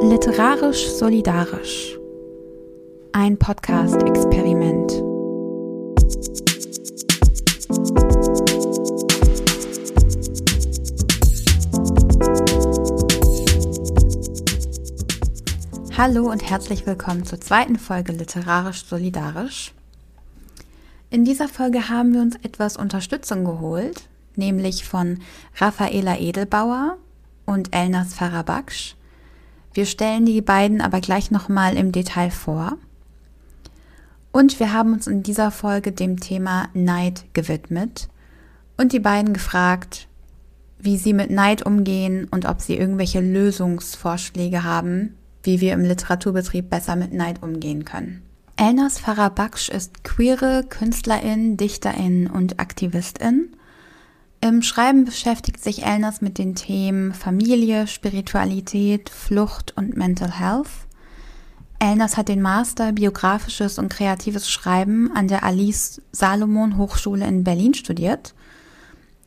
Literarisch Solidarisch. Ein Podcast-Experiment. Hallo und herzlich willkommen zur zweiten Folge Literarisch Solidarisch. In dieser Folge haben wir uns etwas Unterstützung geholt, nämlich von Raffaela Edelbauer und Elnas Farabaksch. Wir stellen die beiden aber gleich nochmal im Detail vor. Und wir haben uns in dieser Folge dem Thema Neid gewidmet und die beiden gefragt, wie sie mit Neid umgehen und ob sie irgendwelche Lösungsvorschläge haben, wie wir im Literaturbetrieb besser mit Neid umgehen können. Elnas Farabaksch ist queere Künstlerin, Dichterin und Aktivistin. Im Schreiben beschäftigt sich Elnas mit den Themen Familie, Spiritualität, Flucht und Mental Health. Elnas hat den Master Biografisches und Kreatives Schreiben an der Alice Salomon Hochschule in Berlin studiert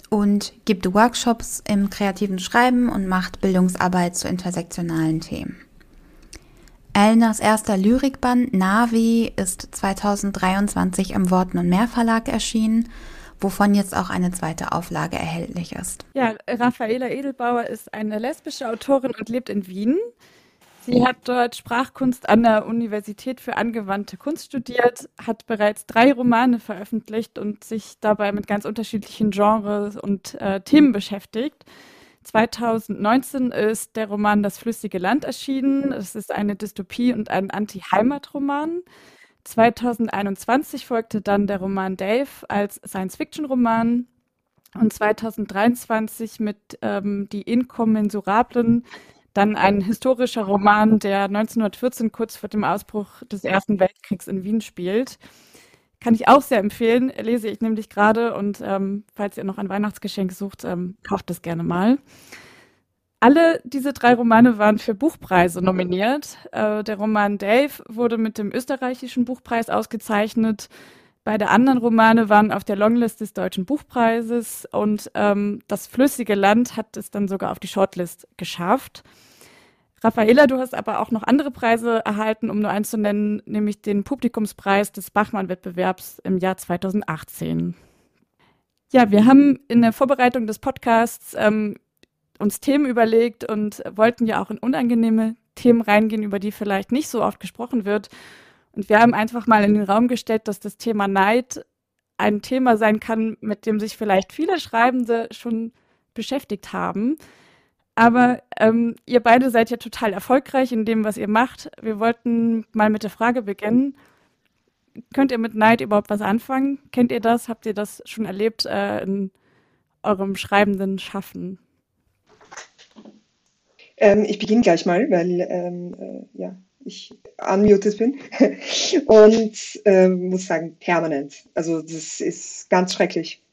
und gibt Workshops im kreativen Schreiben und macht Bildungsarbeit zu intersektionalen Themen. Elnas erster Lyrikband Navi ist 2023 im Worten und Meer Verlag erschienen, wovon jetzt auch eine zweite Auflage erhältlich ist. Ja, Raffaela Edelbauer ist eine lesbische Autorin und lebt in Wien. Sie hat dort Sprachkunst an der Universität für angewandte Kunst studiert, hat bereits drei Romane veröffentlicht und sich dabei mit ganz unterschiedlichen Genres und äh, Themen beschäftigt. 2019 ist der Roman Das flüssige Land erschienen. Es ist eine Dystopie und ein Anti-Heimat-Roman. 2021 folgte dann der Roman Dave als Science-Fiction-Roman und 2023 mit ähm, Die Inkommensurablen dann ein historischer Roman, der 1914 kurz vor dem Ausbruch des Ersten Weltkriegs in Wien spielt. Kann ich auch sehr empfehlen, lese ich nämlich gerade und ähm, falls ihr noch ein Weihnachtsgeschenk sucht, ähm, kauft es gerne mal. Alle diese drei Romane waren für Buchpreise nominiert. Äh, der Roman Dave wurde mit dem österreichischen Buchpreis ausgezeichnet. Beide anderen Romane waren auf der Longlist des Deutschen Buchpreises und ähm, das Flüssige Land hat es dann sogar auf die Shortlist geschafft. Raffaela, du hast aber auch noch andere Preise erhalten, um nur eins zu nennen, nämlich den Publikumspreis des Bachmann-Wettbewerbs im Jahr 2018. Ja, wir haben in der Vorbereitung des Podcasts ähm, uns Themen überlegt und wollten ja auch in unangenehme Themen reingehen, über die vielleicht nicht so oft gesprochen wird. Und wir haben einfach mal in den Raum gestellt, dass das Thema Neid ein Thema sein kann, mit dem sich vielleicht viele Schreibende schon beschäftigt haben. Aber ähm, ihr beide seid ja total erfolgreich in dem, was ihr macht. Wir wollten mal mit der Frage beginnen. Könnt ihr mit Neid überhaupt was anfangen? Kennt ihr das? Habt ihr das schon erlebt äh, in eurem schreibenden Schaffen? Ähm, ich beginne gleich mal, weil ähm, äh, ja, ich unmuted bin und ähm, muss sagen, permanent. Also das ist ganz schrecklich.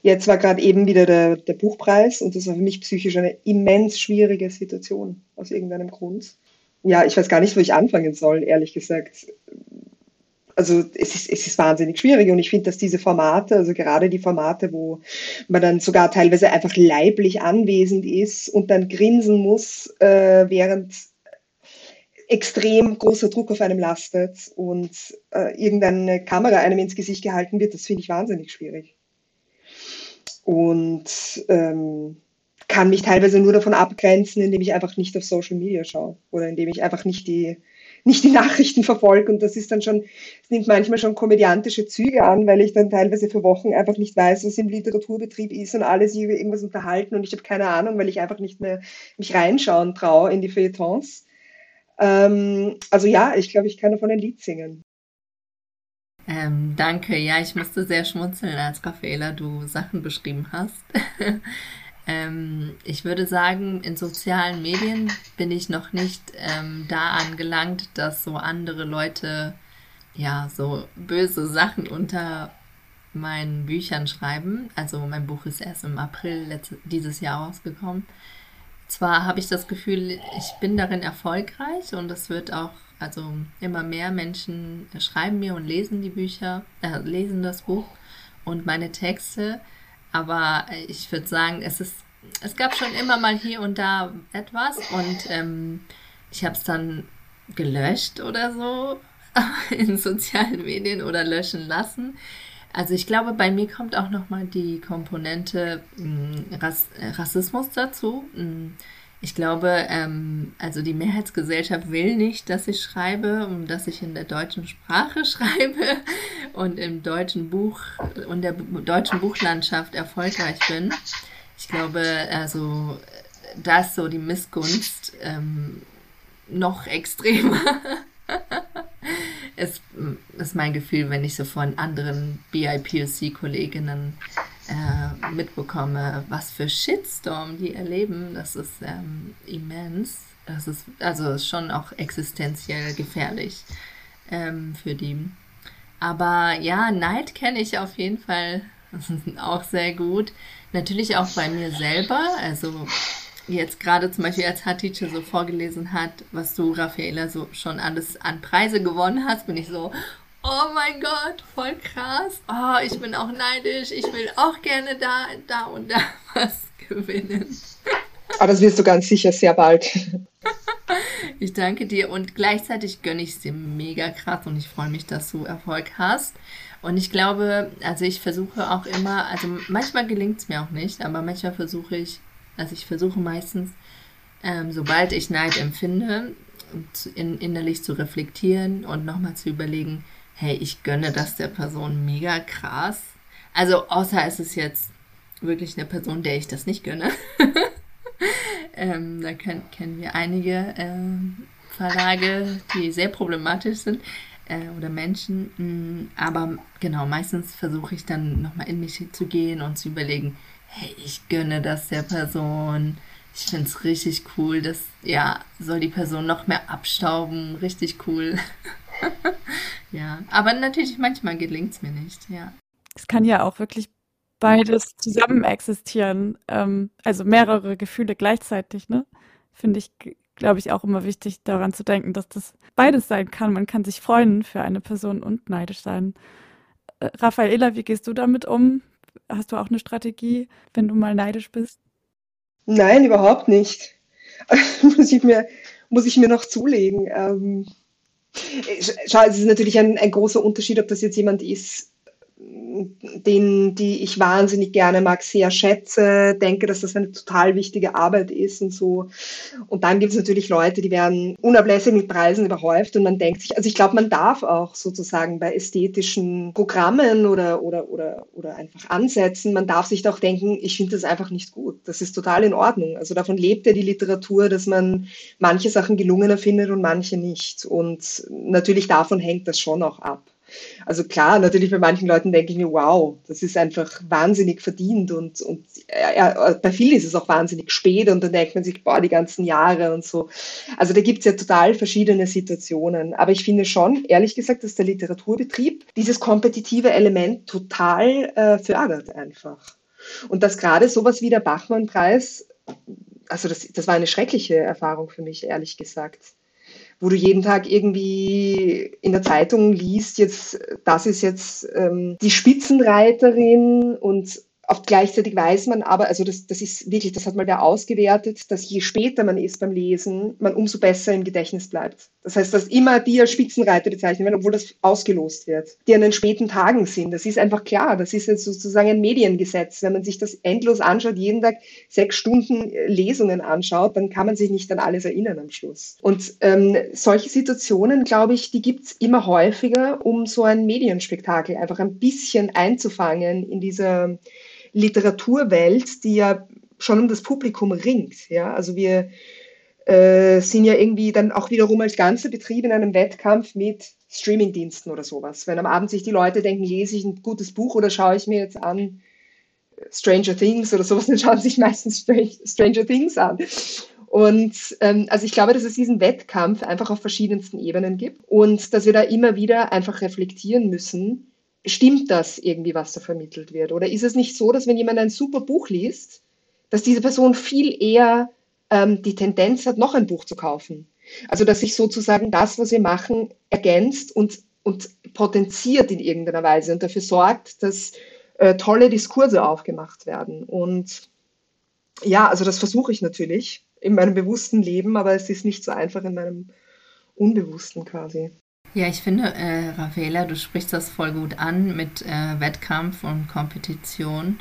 Jetzt war gerade eben wieder der, der Buchpreis und das war für mich psychisch eine immens schwierige Situation aus irgendeinem Grund. Ja, ich weiß gar nicht, wo ich anfangen soll, ehrlich gesagt. Also es ist, es ist wahnsinnig schwierig und ich finde, dass diese Formate, also gerade die Formate, wo man dann sogar teilweise einfach leiblich anwesend ist und dann grinsen muss, äh, während extrem großer Druck auf einem lastet und äh, irgendeine Kamera einem ins Gesicht gehalten wird, das finde ich wahnsinnig schwierig. Und ähm, kann mich teilweise nur davon abgrenzen, indem ich einfach nicht auf Social Media schaue oder indem ich einfach nicht die, nicht die Nachrichten verfolge. Und das ist dann schon, es nimmt manchmal schon komödiantische Züge an, weil ich dann teilweise für Wochen einfach nicht weiß, was im Literaturbetrieb ist und alles über irgendwas unterhalten und ich habe keine Ahnung, weil ich einfach nicht mehr mich reinschauen traue in die Feuilletons. Ähm, also ja, ich glaube, ich kann davon ein Lied singen. Ähm, danke. Ja, ich musste sehr schmunzeln, als Raffaela du Sachen beschrieben hast. ähm, ich würde sagen, in sozialen Medien bin ich noch nicht ähm, da angelangt, dass so andere Leute ja so böse Sachen unter meinen Büchern schreiben. Also mein Buch ist erst im April dieses Jahr rausgekommen. Zwar habe ich das Gefühl, ich bin darin erfolgreich und es wird auch also immer mehr Menschen schreiben mir und lesen die Bücher, äh, lesen das Buch und meine Texte. Aber ich würde sagen, es ist, es gab schon immer mal hier und da etwas und ähm, ich habe es dann gelöscht oder so in sozialen Medien oder löschen lassen. Also ich glaube, bei mir kommt auch nochmal die Komponente Rass Rassismus dazu. Ich glaube, ähm, also die Mehrheitsgesellschaft will nicht, dass ich schreibe und dass ich in der deutschen Sprache schreibe und im deutschen Buch und der deutschen Buchlandschaft erfolgreich bin. Ich glaube, also da ist so die Missgunst ähm, noch extremer. es ist mein Gefühl, wenn ich so von anderen BIPOC-Kolleginnen äh, mitbekomme, was für Shitstorm die erleben, das ist ähm, immens. Das ist also schon auch existenziell gefährlich ähm, für die. Aber ja, Neid kenne ich auf jeden Fall auch sehr gut. Natürlich auch bei mir selber. Also jetzt gerade zum Beispiel als Hatice so vorgelesen hat, was du, Raffaela, so schon alles an Preise gewonnen hast, bin ich so, oh mein Gott, voll krass. Oh, ich bin auch neidisch. Ich will auch gerne da, da und da was gewinnen. Aber das wirst du ganz sicher sehr bald. ich danke dir und gleichzeitig gönne ich es dir mega krass und ich freue mich, dass du Erfolg hast. Und ich glaube, also ich versuche auch immer, also manchmal gelingt es mir auch nicht, aber manchmal versuche ich, also ich versuche meistens, ähm, sobald ich Neid empfinde, in, innerlich zu reflektieren und nochmal zu überlegen, hey, ich gönne das der Person mega krass. Also außer es ist jetzt wirklich eine Person, der ich das nicht gönne. ähm, da können, kennen wir einige ähm, Verlage, die sehr problematisch sind äh, oder Menschen. Mh, mm, aber genau, meistens versuche ich dann nochmal in mich zu gehen und zu überlegen, hey, ich gönne das der Person. Ich finde es richtig cool, dass, ja, soll die Person noch mehr abstauben. Richtig cool. ja, aber natürlich manchmal gelingt es mir nicht, ja. Es kann ja auch wirklich beides zusammen existieren. Ähm, also mehrere Gefühle gleichzeitig, ne? Finde ich, glaube ich, auch immer wichtig, daran zu denken, dass das beides sein kann. Man kann sich freuen für eine Person und neidisch sein. Äh, Raffaela, wie gehst du damit um? Hast du auch eine Strategie, wenn du mal neidisch bist? Nein, überhaupt nicht. muss, ich mir, muss ich mir noch zulegen. Ähm, schau, es ist natürlich ein, ein großer Unterschied, ob das jetzt jemand ist, den, die ich wahnsinnig gerne mag, sehr schätze, denke, dass das eine total wichtige Arbeit ist und so. Und dann gibt es natürlich Leute, die werden unablässig mit Preisen überhäuft und man denkt sich, also ich glaube, man darf auch sozusagen bei ästhetischen Programmen oder, oder, oder, oder einfach Ansätzen, man darf sich doch denken, ich finde das einfach nicht gut. Das ist total in Ordnung. Also davon lebt ja die Literatur, dass man manche Sachen gelungener findet und manche nicht. Und natürlich davon hängt das schon auch ab. Also klar, natürlich bei manchen Leuten denke ich mir, wow, das ist einfach wahnsinnig verdient und, und ja, bei vielen ist es auch wahnsinnig spät und dann denkt man sich, boah, die ganzen Jahre und so. Also da gibt es ja total verschiedene Situationen. Aber ich finde schon, ehrlich gesagt, dass der Literaturbetrieb dieses kompetitive Element total äh, fördert einfach. Und dass gerade sowas wie der Bachmann-Preis, also das, das war eine schreckliche Erfahrung für mich, ehrlich gesagt wo du jeden Tag irgendwie in der Zeitung liest, jetzt, das ist jetzt ähm, die Spitzenreiterin und auch gleichzeitig weiß man aber, also das, das ist wirklich, das hat mal der ausgewertet, dass je später man ist beim Lesen, man umso besser im Gedächtnis bleibt. Das heißt, dass immer die als Spitzenreiter bezeichnet werden, obwohl das ausgelost wird, die an den späten Tagen sind. Das ist einfach klar. Das ist jetzt sozusagen ein Mediengesetz. Wenn man sich das endlos anschaut, jeden Tag sechs Stunden Lesungen anschaut, dann kann man sich nicht an alles erinnern am Schluss. Und ähm, solche Situationen, glaube ich, die gibt's immer häufiger, um so ein Medienspektakel einfach ein bisschen einzufangen in dieser Literaturwelt, die ja schon um das Publikum ringt. Ja? Also wir äh, sind ja irgendwie dann auch wiederum als ganzer Betrieb in einem Wettkampf mit Streamingdiensten oder sowas. Wenn am Abend sich die Leute denken, lese ich ein gutes Buch oder schaue ich mir jetzt an Stranger Things oder sowas, dann schauen sich meistens Stranger Things an. Und ähm, also ich glaube, dass es diesen Wettkampf einfach auf verschiedensten Ebenen gibt und dass wir da immer wieder einfach reflektieren müssen, stimmt das irgendwie, was da vermittelt wird? Oder ist es nicht so, dass wenn jemand ein super Buch liest, dass diese Person viel eher ähm, die Tendenz hat, noch ein Buch zu kaufen? Also dass sich sozusagen das, was wir machen, ergänzt und, und potenziert in irgendeiner Weise und dafür sorgt, dass äh, tolle Diskurse aufgemacht werden. Und ja, also das versuche ich natürlich in meinem bewussten Leben, aber es ist nicht so einfach in meinem Unbewussten quasi. Ja, ich finde, äh, Raffaela, du sprichst das voll gut an mit äh, Wettkampf und Kompetition.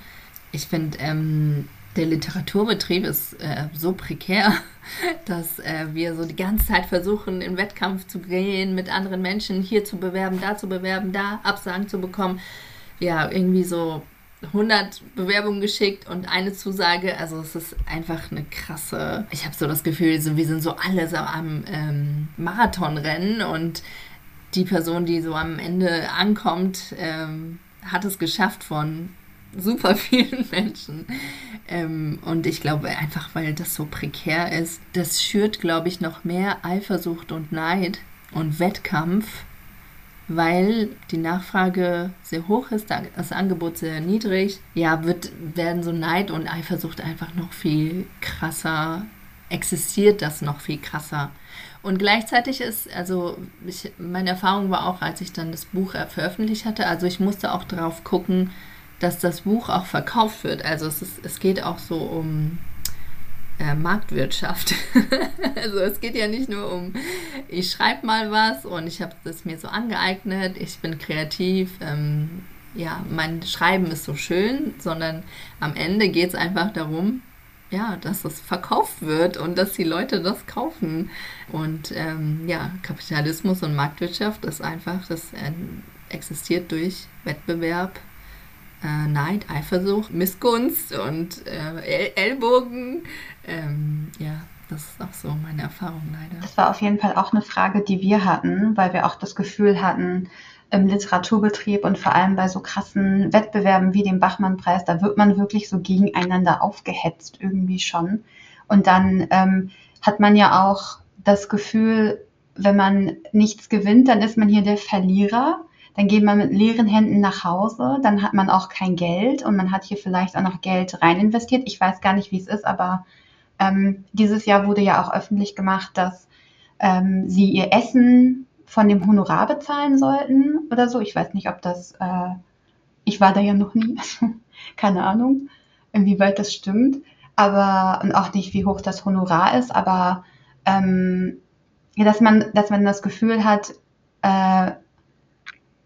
Ich finde, ähm, der Literaturbetrieb ist äh, so prekär, dass äh, wir so die ganze Zeit versuchen, in Wettkampf zu gehen, mit anderen Menschen hier zu bewerben, da zu bewerben, da Absagen zu bekommen. Ja, irgendwie so 100 Bewerbungen geschickt und eine Zusage. Also es ist einfach eine krasse. Ich habe so das Gefühl, so, wir sind so alle so am ähm, Marathonrennen und die Person, die so am Ende ankommt, ähm, hat es geschafft von super vielen Menschen. Ähm, und ich glaube einfach, weil das so prekär ist, das schürt, glaube ich, noch mehr Eifersucht und Neid und Wettkampf, weil die Nachfrage sehr hoch ist, das Angebot sehr niedrig. Ja, wird, werden so Neid und Eifersucht einfach noch viel krasser, existiert das noch viel krasser. Und gleichzeitig ist, also ich, meine Erfahrung war auch, als ich dann das Buch veröffentlicht hatte, also ich musste auch darauf gucken, dass das Buch auch verkauft wird. Also es, ist, es geht auch so um äh, Marktwirtschaft. also es geht ja nicht nur um, ich schreibe mal was und ich habe das mir so angeeignet, ich bin kreativ, ähm, ja, mein Schreiben ist so schön, sondern am Ende geht es einfach darum, ja, dass es verkauft wird und dass die Leute das kaufen. Und ähm, ja, Kapitalismus und Marktwirtschaft ist einfach, das äh, existiert durch Wettbewerb, äh, Neid, Eifersucht, Missgunst und äh, Ellbogen. Ähm, ja, das ist auch so meine Erfahrung leider. Das war auf jeden Fall auch eine Frage, die wir hatten, weil wir auch das Gefühl hatten, im Literaturbetrieb und vor allem bei so krassen Wettbewerben wie dem Bachmann-Preis, da wird man wirklich so gegeneinander aufgehetzt irgendwie schon. Und dann ähm, hat man ja auch das Gefühl, wenn man nichts gewinnt, dann ist man hier der Verlierer dann geht man mit leeren Händen nach Hause, dann hat man auch kein Geld und man hat hier vielleicht auch noch Geld rein investiert. Ich weiß gar nicht, wie es ist, aber ähm, dieses Jahr wurde ja auch öffentlich gemacht, dass ähm, sie ihr Essen von dem Honorar bezahlen sollten oder so. Ich weiß nicht, ob das, äh, ich war da ja noch nie, keine Ahnung, inwieweit das stimmt, aber und auch nicht, wie hoch das Honorar ist, aber ähm, dass man, dass man das Gefühl hat, äh,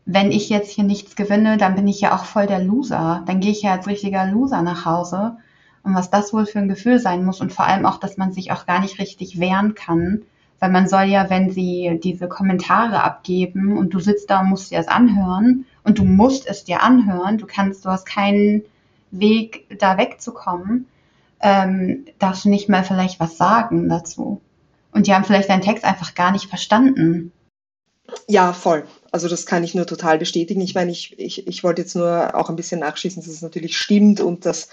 wenn ich jetzt hier nichts gewinne, dann bin ich ja auch voll der Loser. Dann gehe ich ja als richtiger Loser nach Hause. Und was das wohl für ein Gefühl sein muss und vor allem auch, dass man sich auch gar nicht richtig wehren kann. Weil man soll ja, wenn sie diese Kommentare abgeben und du sitzt da und musst dir das anhören und du musst es dir anhören, du kannst, du hast keinen Weg, da wegzukommen, ähm, darfst du nicht mal vielleicht was sagen dazu. Und die haben vielleicht deinen Text einfach gar nicht verstanden. Ja, voll. Also das kann ich nur total bestätigen. Ich meine, ich, ich, ich wollte jetzt nur auch ein bisschen nachschießen, dass es natürlich stimmt und dass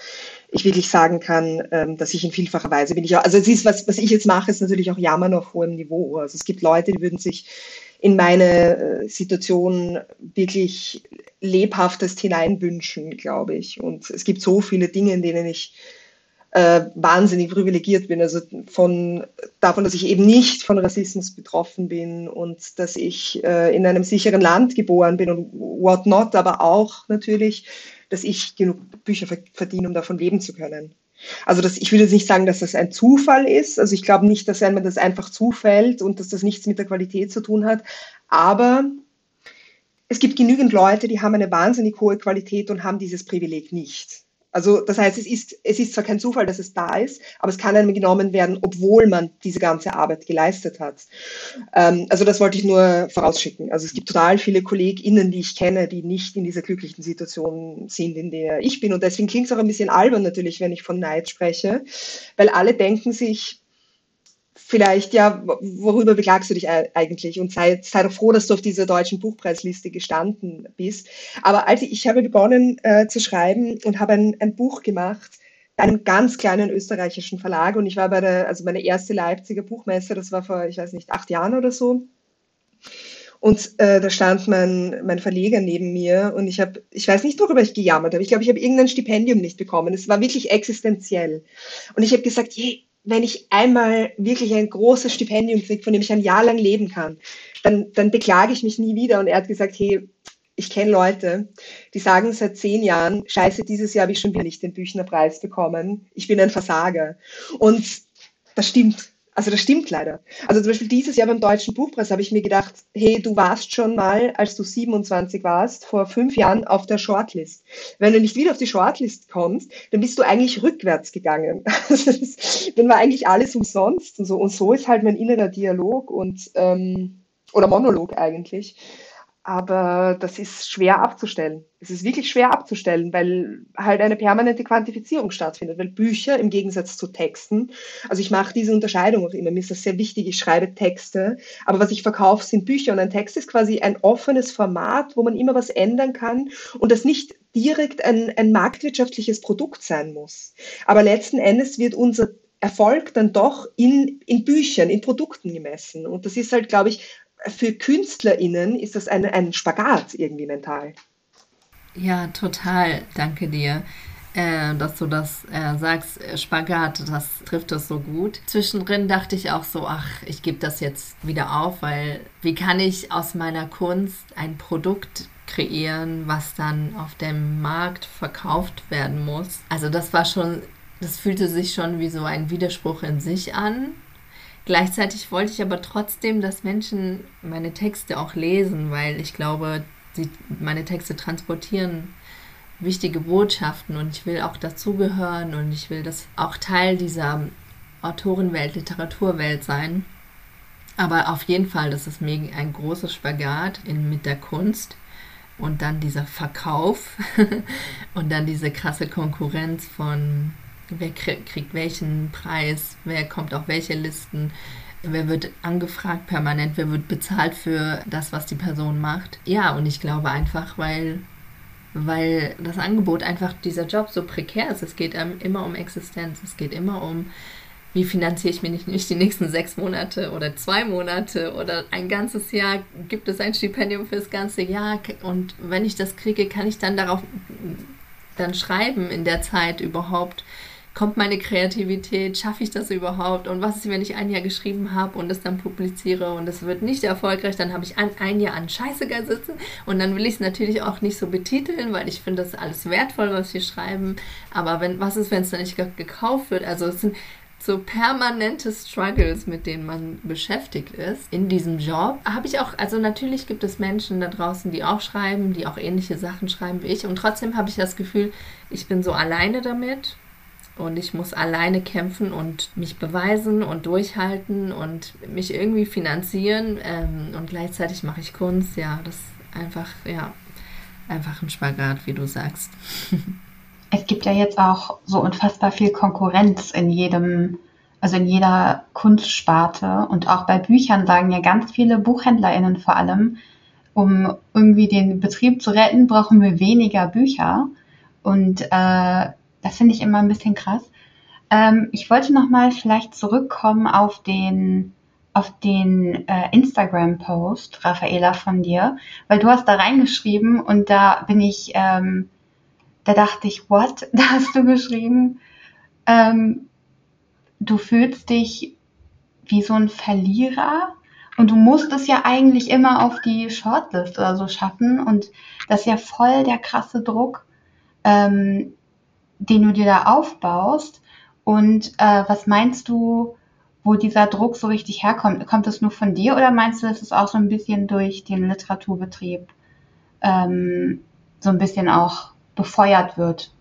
ich wirklich sagen kann, ähm, dass ich in vielfacher Weise bin ich auch, also es ist, was, was ich jetzt mache, ist natürlich auch Jammern auf hohem Niveau. Also es gibt Leute, die würden sich in meine äh, Situation wirklich lebhaftest hineinwünschen, glaube ich. Und es gibt so viele Dinge, in denen ich äh, wahnsinnig privilegiert bin. Also von davon, dass ich eben nicht von Rassismus betroffen bin und dass ich äh, in einem sicheren Land geboren bin und what not, aber auch natürlich, dass ich genug Bücher verdiene, um davon leben zu können. Also das, ich würde jetzt nicht sagen, dass das ein Zufall ist. Also ich glaube nicht, dass einem das einfach zufällt und dass das nichts mit der Qualität zu tun hat. Aber es gibt genügend Leute, die haben eine wahnsinnig hohe Qualität und haben dieses Privileg nicht. Also das heißt, es ist, es ist zwar kein Zufall, dass es da ist, aber es kann einem genommen werden, obwohl man diese ganze Arbeit geleistet hat. Ähm, also das wollte ich nur vorausschicken. Also es gibt total viele KollegInnen, die ich kenne, die nicht in dieser glücklichen Situation sind, in der ich bin. Und deswegen klingt es auch ein bisschen albern natürlich, wenn ich von Neid spreche, weil alle denken sich, vielleicht, ja, worüber beklagst du dich eigentlich? Und sei, sei doch froh, dass du auf dieser deutschen Buchpreisliste gestanden bist. Aber als ich, habe begonnen äh, zu schreiben und habe ein, ein Buch gemacht, bei einem ganz kleinen österreichischen Verlag und ich war bei der, also meine erste Leipziger Buchmesse, das war vor, ich weiß nicht, acht Jahren oder so. Und äh, da stand mein, mein Verleger neben mir und ich habe, ich weiß nicht, worüber ich gejammert habe. Ich glaube, ich habe irgendein Stipendium nicht bekommen. Es war wirklich existenziell. Und ich habe gesagt, je, wenn ich einmal wirklich ein großes Stipendium kriege, von dem ich ein Jahr lang leben kann, dann, dann beklage ich mich nie wieder. Und er hat gesagt, hey, ich kenne Leute, die sagen seit zehn Jahren, scheiße, dieses Jahr habe ich schon wieder nicht den Büchnerpreis bekommen. Ich bin ein Versager. Und Das stimmt. Also das stimmt leider. Also zum Beispiel dieses Jahr beim Deutschen Buchpreis habe ich mir gedacht, hey, du warst schon mal, als du 27 warst, vor fünf Jahren auf der Shortlist. Wenn du nicht wieder auf die Shortlist kommst, dann bist du eigentlich rückwärts gegangen. Dann war eigentlich alles umsonst und so. Und so ist halt mein innerer Dialog und ähm, oder Monolog eigentlich. Aber das ist schwer abzustellen. Es ist wirklich schwer abzustellen, weil halt eine permanente Quantifizierung stattfindet. Weil Bücher im Gegensatz zu Texten, also ich mache diese Unterscheidung auch immer, mir ist das sehr wichtig, ich schreibe Texte, aber was ich verkaufe, sind Bücher und ein Text ist quasi ein offenes Format, wo man immer was ändern kann und das nicht direkt ein, ein marktwirtschaftliches Produkt sein muss. Aber letzten Endes wird unser Erfolg dann doch in, in Büchern, in Produkten gemessen. Und das ist halt, glaube ich, für KünstlerInnen ist das ein, ein Spagat irgendwie mental. Ja, total. Danke dir. Äh, dass du das äh, sagst, Spagat, das trifft das so gut. Zwischendrin dachte ich auch so, ach, ich gebe das jetzt wieder auf, weil wie kann ich aus meiner Kunst ein Produkt kreieren, was dann auf dem Markt verkauft werden muss? Also das war schon, das fühlte sich schon wie so ein Widerspruch in sich an. Gleichzeitig wollte ich aber trotzdem, dass Menschen meine Texte auch lesen, weil ich glaube, sie, meine Texte transportieren wichtige Botschaften und ich will auch dazugehören und ich will das auch Teil dieser Autorenwelt, Literaturwelt sein. Aber auf jeden Fall, das ist mir ein großes Spagat in, mit der Kunst und dann dieser Verkauf und dann diese krasse Konkurrenz von wer kriegt welchen Preis, wer kommt auf welche Listen, wer wird angefragt permanent, wer wird bezahlt für das, was die Person macht. Ja, und ich glaube einfach, weil, weil das Angebot einfach dieser Job so prekär ist. Es geht immer um Existenz, es geht immer um, wie finanziere ich mir nicht, nicht die nächsten sechs Monate oder zwei Monate oder ein ganzes Jahr? Gibt es ein Stipendium für das ganze Jahr? Und wenn ich das kriege, kann ich dann darauf dann schreiben in der Zeit überhaupt? Kommt meine Kreativität, schaffe ich das überhaupt? Und was ist, wenn ich ein Jahr geschrieben habe und es dann publiziere und es wird nicht erfolgreich, dann habe ich ein, ein Jahr an Scheiße sitzen und dann will ich es natürlich auch nicht so betiteln, weil ich finde das alles wertvoll, was wir schreiben, aber wenn, was ist, wenn es dann nicht gekauft wird, also es sind so permanente Struggles, mit denen man beschäftigt ist in diesem Job. Habe ich auch, also natürlich gibt es Menschen da draußen, die auch schreiben, die auch ähnliche Sachen schreiben wie ich. Und trotzdem habe ich das Gefühl, ich bin so alleine damit und ich muss alleine kämpfen und mich beweisen und durchhalten und mich irgendwie finanzieren ähm, und gleichzeitig mache ich Kunst. Ja, das ist einfach, ja, einfach ein Spagat, wie du sagst. Es gibt ja jetzt auch so unfassbar viel Konkurrenz in jedem, also in jeder Kunstsparte und auch bei Büchern sagen ja ganz viele BuchhändlerInnen vor allem, um irgendwie den Betrieb zu retten, brauchen wir weniger Bücher. Und äh, das finde ich immer ein bisschen krass. Ähm, ich wollte nochmal vielleicht zurückkommen auf den, auf den äh, Instagram-Post, Raffaela, von dir, weil du hast da reingeschrieben und da bin ich, ähm, da dachte ich, what? Da hast du geschrieben, ähm, du fühlst dich wie so ein Verlierer und du musst es ja eigentlich immer auf die Shortlist oder so schaffen und das ist ja voll der krasse Druck. Ähm, den du dir da aufbaust. Und äh, was meinst du, wo dieser Druck so richtig herkommt? Kommt das nur von dir oder meinst du, dass es auch so ein bisschen durch den Literaturbetrieb ähm, so ein bisschen auch befeuert wird,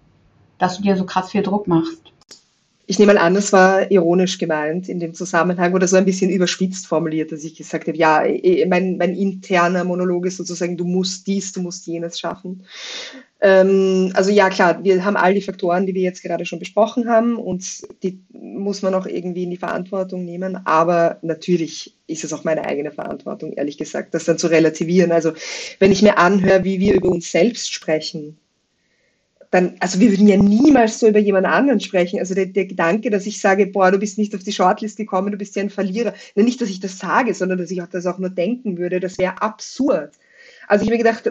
dass du dir so krass viel Druck machst? Ich nehme mal an, das war ironisch gemeint in dem Zusammenhang oder so ein bisschen überspitzt formuliert, dass ich gesagt habe, ja, mein, mein interner Monolog ist sozusagen, du musst dies, du musst jenes schaffen. Ähm, also ja, klar, wir haben all die Faktoren, die wir jetzt gerade schon besprochen haben und die muss man auch irgendwie in die Verantwortung nehmen. Aber natürlich ist es auch meine eigene Verantwortung, ehrlich gesagt, das dann zu relativieren. Also wenn ich mir anhöre, wie wir über uns selbst sprechen, dann, also wir würden ja niemals so über jemand anderen sprechen. Also der, der Gedanke, dass ich sage, boah, du bist nicht auf die Shortlist gekommen, du bist ja ein Verlierer. Nicht, dass ich das sage, sondern dass ich auch das auch nur denken würde, das wäre absurd. Also ich habe mir gedacht,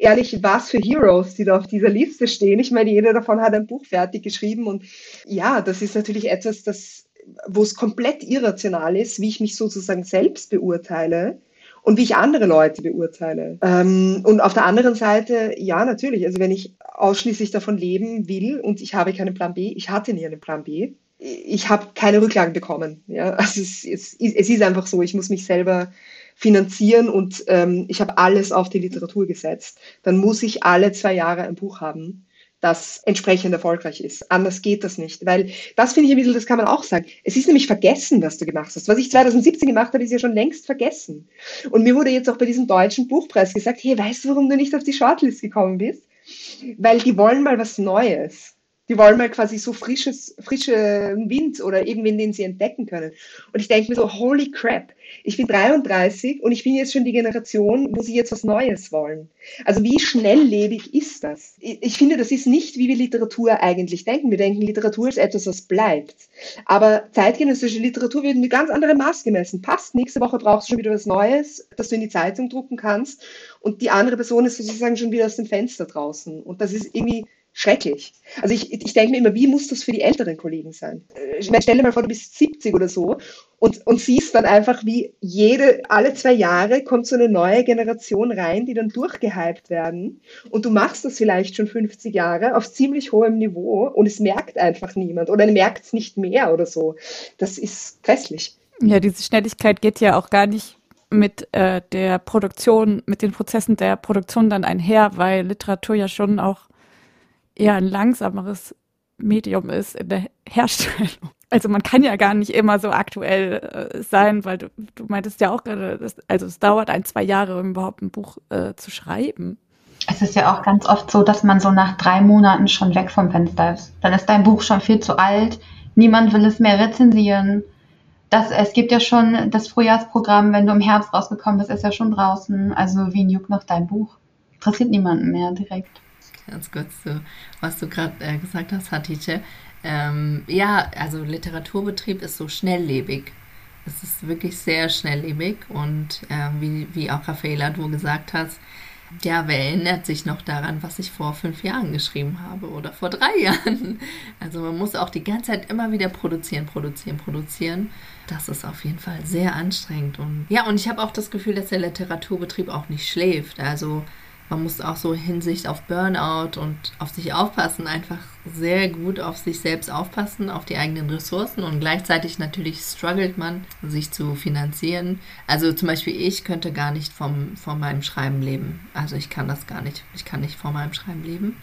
ehrlich, was für Heroes, die da auf dieser Liste stehen. Ich meine, jeder davon hat ein Buch fertig geschrieben und ja, das ist natürlich etwas, das, wo es komplett irrational ist, wie ich mich sozusagen selbst beurteile und wie ich andere Leute beurteile. Ähm, und auf der anderen Seite, ja, natürlich, also wenn ich ausschließlich davon leben will und ich habe keinen Plan B, ich hatte nie einen Plan B, ich habe keine Rücklagen bekommen. Ja? Also es, es, es ist einfach so, ich muss mich selber finanzieren und ähm, ich habe alles auf die Literatur gesetzt. Dann muss ich alle zwei Jahre ein Buch haben das entsprechend erfolgreich ist. Anders geht das nicht, weil das finde ich ein bisschen, das kann man auch sagen. Es ist nämlich vergessen, was du gemacht hast. Was ich 2017 gemacht habe, ist ja schon längst vergessen. Und mir wurde jetzt auch bei diesem deutschen Buchpreis gesagt, hey, weißt du, warum du nicht auf die Shortlist gekommen bist? Weil die wollen mal was Neues. Die wollen mal quasi so frisches, frische Wind oder irgendwen, den sie entdecken können. Und ich denke mir so, holy crap, ich bin 33 und ich bin jetzt schon die Generation, wo sie jetzt was Neues wollen. Also wie schnelllebig ist das? Ich finde, das ist nicht, wie wir Literatur eigentlich denken. Wir denken, Literatur ist etwas, was bleibt. Aber zeitgenössische Literatur wird mit ganz anderem Maß gemessen. Passt, nächste Woche brauchst du schon wieder was Neues, das du in die Zeitung drucken kannst. Und die andere Person ist sozusagen schon wieder aus dem Fenster draußen. Und das ist irgendwie schrecklich. Also ich, ich denke mir immer, wie muss das für die älteren Kollegen sein? Ich meine, stell dir mal vor, du bist 70 oder so und, und siehst dann einfach, wie jede, alle zwei Jahre kommt so eine neue Generation rein, die dann durchgehypt werden. Und du machst das vielleicht schon 50 Jahre auf ziemlich hohem Niveau und es merkt einfach niemand oder merkt es nicht mehr oder so. Das ist grässlich. Ja, diese Schnelligkeit geht ja auch gar nicht mit äh, der Produktion, mit den Prozessen der Produktion dann einher, weil Literatur ja schon auch eher ein langsameres Medium ist in der Herstellung. Also man kann ja gar nicht immer so aktuell äh, sein, weil du, du meintest ja auch gerade, dass, also es dauert ein, zwei Jahre, um überhaupt ein Buch äh, zu schreiben. Es ist ja auch ganz oft so, dass man so nach drei Monaten schon weg vom Fenster ist. Dann ist dein Buch schon viel zu alt, niemand will es mehr rezensieren. Das, es gibt ja schon das Frühjahrsprogramm, wenn du im Herbst rausgekommen bist, ist ja schon draußen. Also wie juckt noch dein Buch? Interessiert niemanden mehr direkt ganz kurz zu, was du gerade äh, gesagt hast, Hatice. Ähm, ja, also Literaturbetrieb ist so schnelllebig. Es ist wirklich sehr schnelllebig und äh, wie, wie auch Raffaela du gesagt hast, ja, wer erinnert sich noch daran, was ich vor fünf Jahren geschrieben habe oder vor drei Jahren? Also man muss auch die ganze Zeit immer wieder produzieren, produzieren, produzieren. Das ist auf jeden Fall sehr anstrengend. Und ja, und ich habe auch das Gefühl, dass der Literaturbetrieb auch nicht schläft. Also man muss auch so Hinsicht auf Burnout und auf sich aufpassen, einfach sehr gut auf sich selbst aufpassen, auf die eigenen Ressourcen und gleichzeitig natürlich struggelt man, sich zu finanzieren. Also zum Beispiel ich könnte gar nicht vom, von meinem Schreiben leben. Also ich kann das gar nicht. Ich kann nicht von meinem Schreiben leben.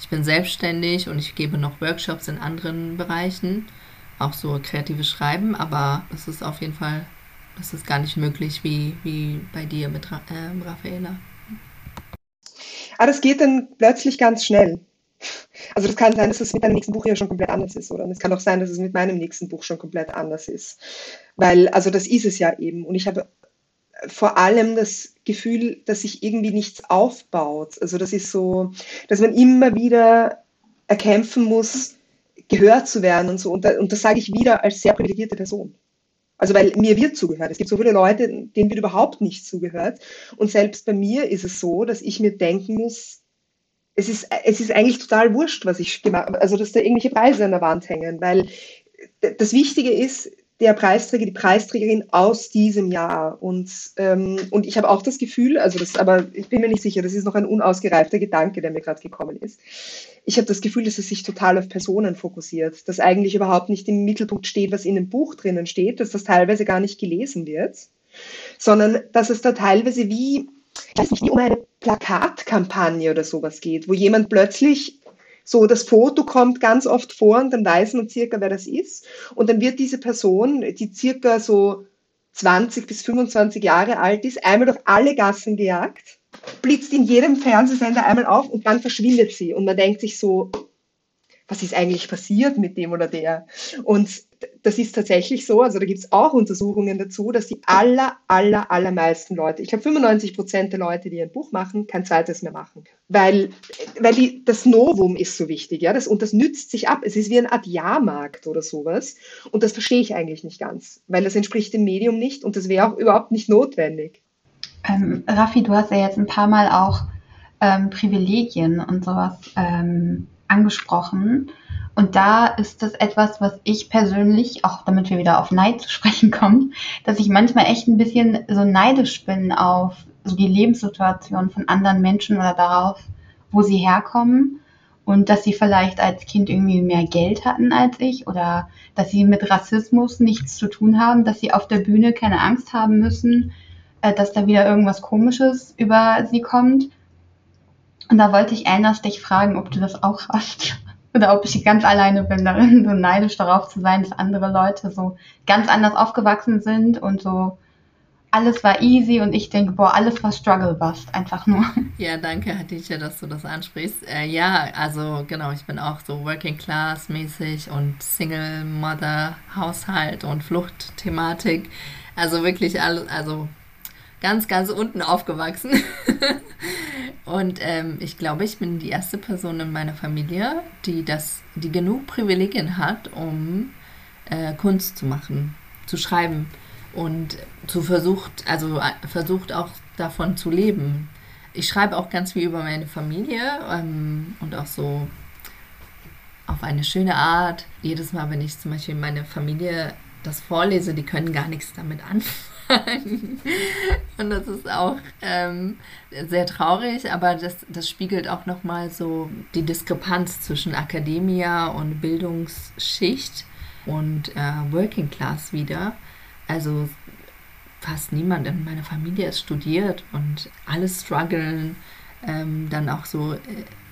Ich bin selbstständig und ich gebe noch Workshops in anderen Bereichen, auch so kreatives Schreiben, aber es ist auf jeden Fall, es ist gar nicht möglich wie, wie bei dir mit äh, Raffaela. Aber das geht dann plötzlich ganz schnell. Also das kann sein, dass es mit deinem nächsten Buch ja schon komplett anders ist, oder? Und es kann auch sein, dass es mit meinem nächsten Buch schon komplett anders ist. Weil, also das ist es ja eben. Und ich habe vor allem das Gefühl, dass sich irgendwie nichts aufbaut. Also das ist so, dass man immer wieder erkämpfen muss, gehört zu werden und so. Und, da, und das sage ich wieder als sehr privilegierte Person. Also weil mir wird zugehört. Es gibt so viele Leute, denen wird überhaupt nicht zugehört. Und selbst bei mir ist es so, dass ich mir denken muss, es ist, es ist eigentlich total wurscht, was ich gemacht. Also dass da irgendwelche Preise an der Wand hängen. Weil das Wichtige ist, der Preisträger, die Preisträgerin aus diesem Jahr. Und, ähm, und ich habe auch das Gefühl, also das, aber ich bin mir nicht sicher, das ist noch ein unausgereifter Gedanke, der mir gerade gekommen ist. Ich habe das Gefühl, dass es sich total auf Personen fokussiert, dass eigentlich überhaupt nicht im Mittelpunkt steht, was in dem Buch drinnen steht, dass das teilweise gar nicht gelesen wird, sondern dass es da teilweise wie, ich weiß nicht, wie um eine Plakatkampagne oder sowas geht, wo jemand plötzlich so, das Foto kommt ganz oft vor und dann weiß man circa, wer das ist. Und dann wird diese Person, die circa so 20 bis 25 Jahre alt ist, einmal durch alle Gassen gejagt, blitzt in jedem Fernsehsender einmal auf und dann verschwindet sie. Und man denkt sich so, was ist eigentlich passiert mit dem oder der? Und das ist tatsächlich so, also da gibt es auch Untersuchungen dazu, dass die aller, aller, allermeisten Leute, ich glaube 95 Prozent der Leute, die ein Buch machen, kein zweites mehr machen. Weil, weil die, das Novum ist so wichtig, ja, das, und das nützt sich ab. Es ist wie eine Art Jahrmarkt oder sowas. Und das verstehe ich eigentlich nicht ganz, weil das entspricht dem Medium nicht und das wäre auch überhaupt nicht notwendig. Ähm, Raffi, du hast ja jetzt ein paar Mal auch ähm, Privilegien und sowas ähm, angesprochen. Und da ist das etwas, was ich persönlich, auch damit wir wieder auf Neid zu sprechen kommen, dass ich manchmal echt ein bisschen so neidisch bin auf so die Lebenssituation von anderen Menschen oder darauf, wo sie herkommen und dass sie vielleicht als Kind irgendwie mehr Geld hatten als ich oder dass sie mit Rassismus nichts zu tun haben, dass sie auf der Bühne keine Angst haben müssen, äh, dass da wieder irgendwas Komisches über sie kommt. Und da wollte ich Erinnerst dich fragen, ob du das auch hast. Oder ob ich ganz alleine bin, darin so neidisch darauf zu sein, dass andere Leute so ganz anders aufgewachsen sind und so alles war easy und ich denke, boah, alles war Struggle Bust, einfach nur. Ja, danke, Hadija, dass du das ansprichst. Äh, ja, also genau, ich bin auch so Working Class mäßig und Single Mother, Haushalt und Fluchtthematik. Also wirklich alles, also ganz, ganz unten aufgewachsen. und ähm, ich glaube, ich bin die erste Person in meiner Familie, die das, die genug Privilegien hat, um äh, Kunst zu machen, zu schreiben und zu versucht, also äh, versucht auch davon zu leben. Ich schreibe auch ganz viel über meine Familie ähm, und auch so auf eine schöne Art. Jedes Mal, wenn ich zum Beispiel meine Familie das vorlese, die können gar nichts damit anfangen. und das ist auch ähm, sehr traurig, aber das, das spiegelt auch nochmal so die Diskrepanz zwischen Akademia und Bildungsschicht und äh, Working Class wieder. Also fast niemand in meiner Familie ist studiert und alle strugglen. Ähm, dann auch so äh,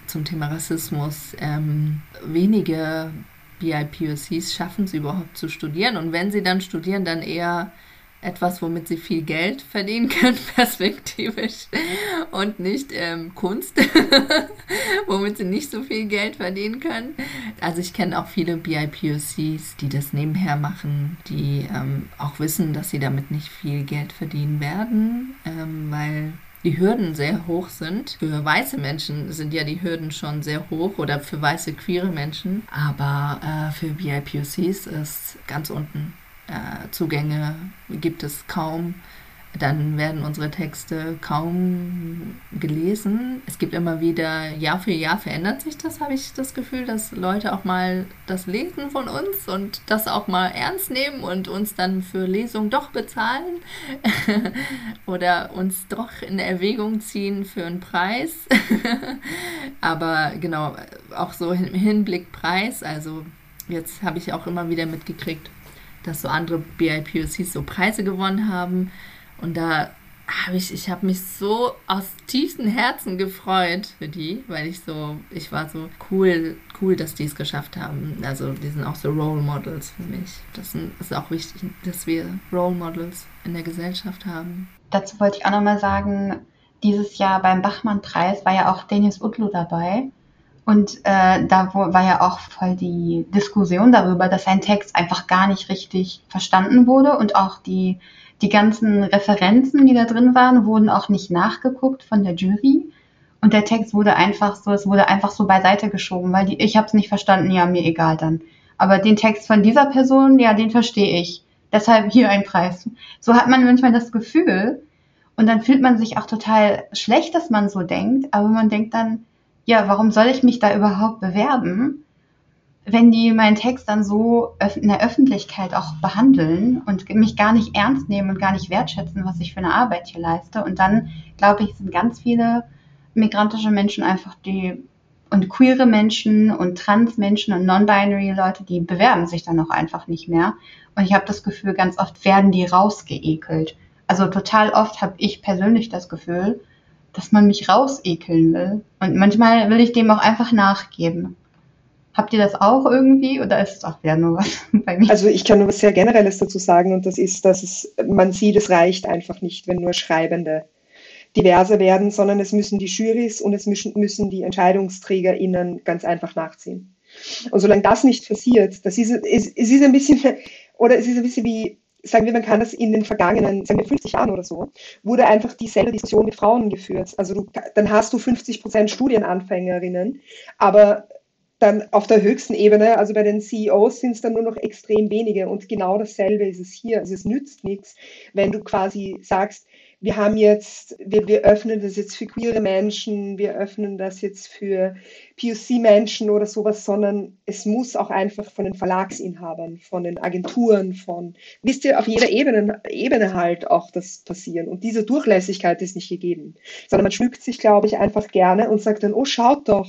zum Thema Rassismus. Ähm, wenige BIPOCs schaffen es überhaupt zu studieren und wenn sie dann studieren, dann eher etwas, womit sie viel Geld verdienen können, perspektivisch, und nicht ähm, Kunst, womit sie nicht so viel Geld verdienen können. Also ich kenne auch viele BIPOCs, die das nebenher machen, die ähm, auch wissen, dass sie damit nicht viel Geld verdienen werden, ähm, weil die Hürden sehr hoch sind. Für weiße Menschen sind ja die Hürden schon sehr hoch oder für weiße queere Menschen, aber äh, für BIPOCs ist ganz unten Zugänge gibt es kaum. Dann werden unsere Texte kaum gelesen. Es gibt immer wieder, Jahr für Jahr verändert sich das, habe ich das Gefühl, dass Leute auch mal das lesen von uns und das auch mal ernst nehmen und uns dann für Lesungen doch bezahlen oder uns doch in Erwägung ziehen für einen Preis. Aber genau, auch so im Hinblick Preis, also jetzt habe ich auch immer wieder mitgekriegt, dass so andere BIPOCs so Preise gewonnen haben. Und da habe ich, ich habe mich so aus tiefstem Herzen gefreut für die, weil ich so, ich war so cool, cool, dass die es geschafft haben. Also die sind auch so Role Models für mich. Das ist auch wichtig, dass wir Role Models in der Gesellschaft haben. Dazu wollte ich auch nochmal sagen, dieses Jahr beim Bachmann-Preis war ja auch Denis Utlu dabei. Und äh, da war ja auch voll die Diskussion darüber, dass sein Text einfach gar nicht richtig verstanden wurde und auch die, die ganzen Referenzen, die da drin waren, wurden auch nicht nachgeguckt von der Jury. Und der Text wurde einfach so, es wurde einfach so beiseite geschoben, weil die, ich habe es nicht verstanden, ja, mir egal dann. Aber den Text von dieser Person, ja, den verstehe ich. Deshalb hier ein Preis. So hat man manchmal das Gefühl. Und dann fühlt man sich auch total schlecht, dass man so denkt. Aber man denkt dann, ja, warum soll ich mich da überhaupt bewerben, wenn die meinen Text dann so in der Öffentlichkeit auch behandeln und mich gar nicht ernst nehmen und gar nicht wertschätzen, was ich für eine Arbeit hier leiste. Und dann, glaube ich, sind ganz viele migrantische Menschen einfach die und queere Menschen und trans Menschen und non-binary Leute, die bewerben sich dann auch einfach nicht mehr. Und ich habe das Gefühl, ganz oft werden die rausgeekelt. Also total oft habe ich persönlich das Gefühl, dass man mich rausekeln will. Und manchmal will ich dem auch einfach nachgeben. Habt ihr das auch irgendwie oder ist es auch wieder nur was bei mir? Also ich kann nur was sehr Generelles dazu sagen und das ist, dass es, man sieht, es reicht einfach nicht, wenn nur Schreibende diverser werden, sondern es müssen die Jurys und es müssen, müssen die EntscheidungsträgerInnen ganz einfach nachziehen. Und solange das nicht passiert, das ist, es ist ein bisschen, oder es ist ein bisschen wie, sagen wir, man kann das in den vergangenen, sagen wir 50 Jahren oder so, wurde einfach dieselbe Diskussion mit Frauen geführt. Also du, dann hast du 50 Prozent Studienanfängerinnen, aber dann auf der höchsten Ebene, also bei den CEOs sind es dann nur noch extrem wenige und genau dasselbe ist es hier. Also es nützt nichts, wenn du quasi sagst, wir haben jetzt, wir, wir öffnen das jetzt für queere Menschen, wir öffnen das jetzt für POC-Menschen oder sowas, sondern es muss auch einfach von den Verlagsinhabern, von den Agenturen, von, wisst ihr, auf jeder Ebene, Ebene halt auch das passieren. Und diese Durchlässigkeit ist nicht gegeben, sondern man schmückt sich, glaube ich, einfach gerne und sagt dann, oh, schaut doch,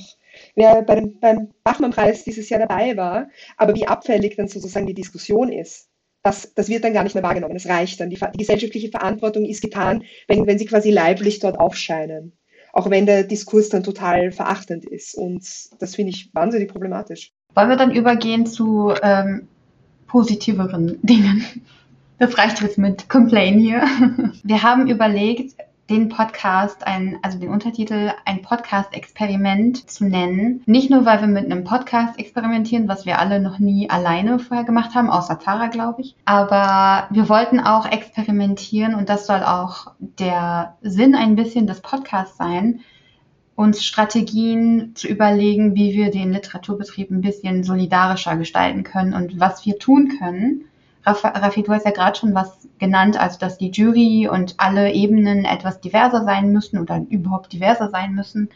wer bei dem, beim Bachmann-Preis dieses Jahr dabei war, aber wie abfällig dann sozusagen die Diskussion ist. Das, das wird dann gar nicht mehr wahrgenommen. Es reicht dann. Die, die gesellschaftliche Verantwortung ist getan, wenn, wenn sie quasi leiblich dort aufscheinen. Auch wenn der Diskurs dann total verachtend ist. Und das finde ich wahnsinnig problematisch. Wollen wir dann übergehen zu ähm, positiveren Dingen? Das reicht jetzt mit Complain hier. Wir haben überlegt, den Podcast, ein, also den Untertitel ein Podcast-Experiment zu nennen. Nicht nur, weil wir mit einem Podcast experimentieren, was wir alle noch nie alleine vorher gemacht haben, außer Tara, glaube ich. Aber wir wollten auch experimentieren und das soll auch der Sinn ein bisschen des Podcasts sein, uns Strategien zu überlegen, wie wir den Literaturbetrieb ein bisschen solidarischer gestalten können und was wir tun können, Raffi, du hast ja gerade schon was genannt, also dass die Jury und alle Ebenen etwas diverser sein müssen oder überhaupt diverser sein müssen.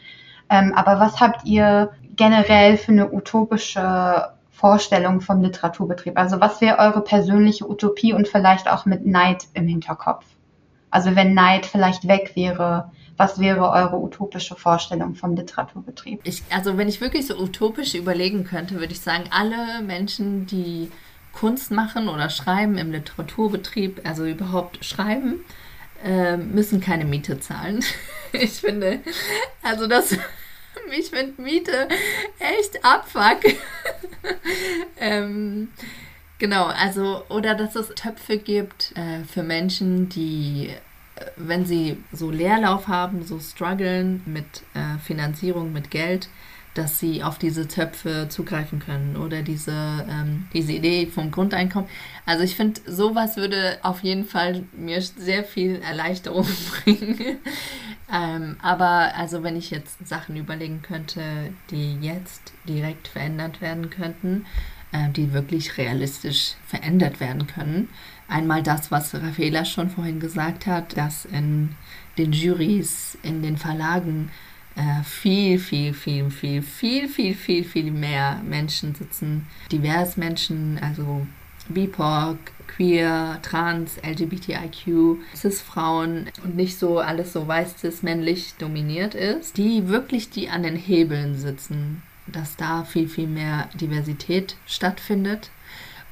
Ähm, aber was habt ihr generell für eine utopische Vorstellung vom Literaturbetrieb? Also was wäre eure persönliche Utopie und vielleicht auch mit Neid im Hinterkopf? Also wenn Neid vielleicht weg wäre, was wäre eure utopische Vorstellung vom Literaturbetrieb? Ich, also wenn ich wirklich so utopisch überlegen könnte, würde ich sagen, alle Menschen, die Kunst machen oder schreiben im Literaturbetrieb, also überhaupt schreiben, äh, müssen keine Miete zahlen. ich finde, also das, ich finde Miete echt abfuck. ähm, genau, also, oder dass es Töpfe gibt äh, für Menschen, die äh, wenn sie so Leerlauf haben, so strugglen mit äh, Finanzierung, mit Geld, dass sie auf diese Töpfe zugreifen können oder diese, ähm, diese Idee vom Grundeinkommen. Also ich finde, sowas würde auf jeden Fall mir sehr viel Erleichterung bringen. ähm, aber also wenn ich jetzt Sachen überlegen könnte, die jetzt direkt verändert werden könnten, äh, die wirklich realistisch verändert werden können. Einmal das, was Raffaela schon vorhin gesagt hat, dass in den Jurys, in den Verlagen viel, viel, viel, viel, viel, viel, viel, viel mehr Menschen sitzen. Divers Menschen, also BIPOC, queer, trans, LGBTIQ, cis-Frauen und nicht so alles so weiß, cis, männlich dominiert ist, die wirklich die an den Hebeln sitzen, dass da viel, viel mehr Diversität stattfindet.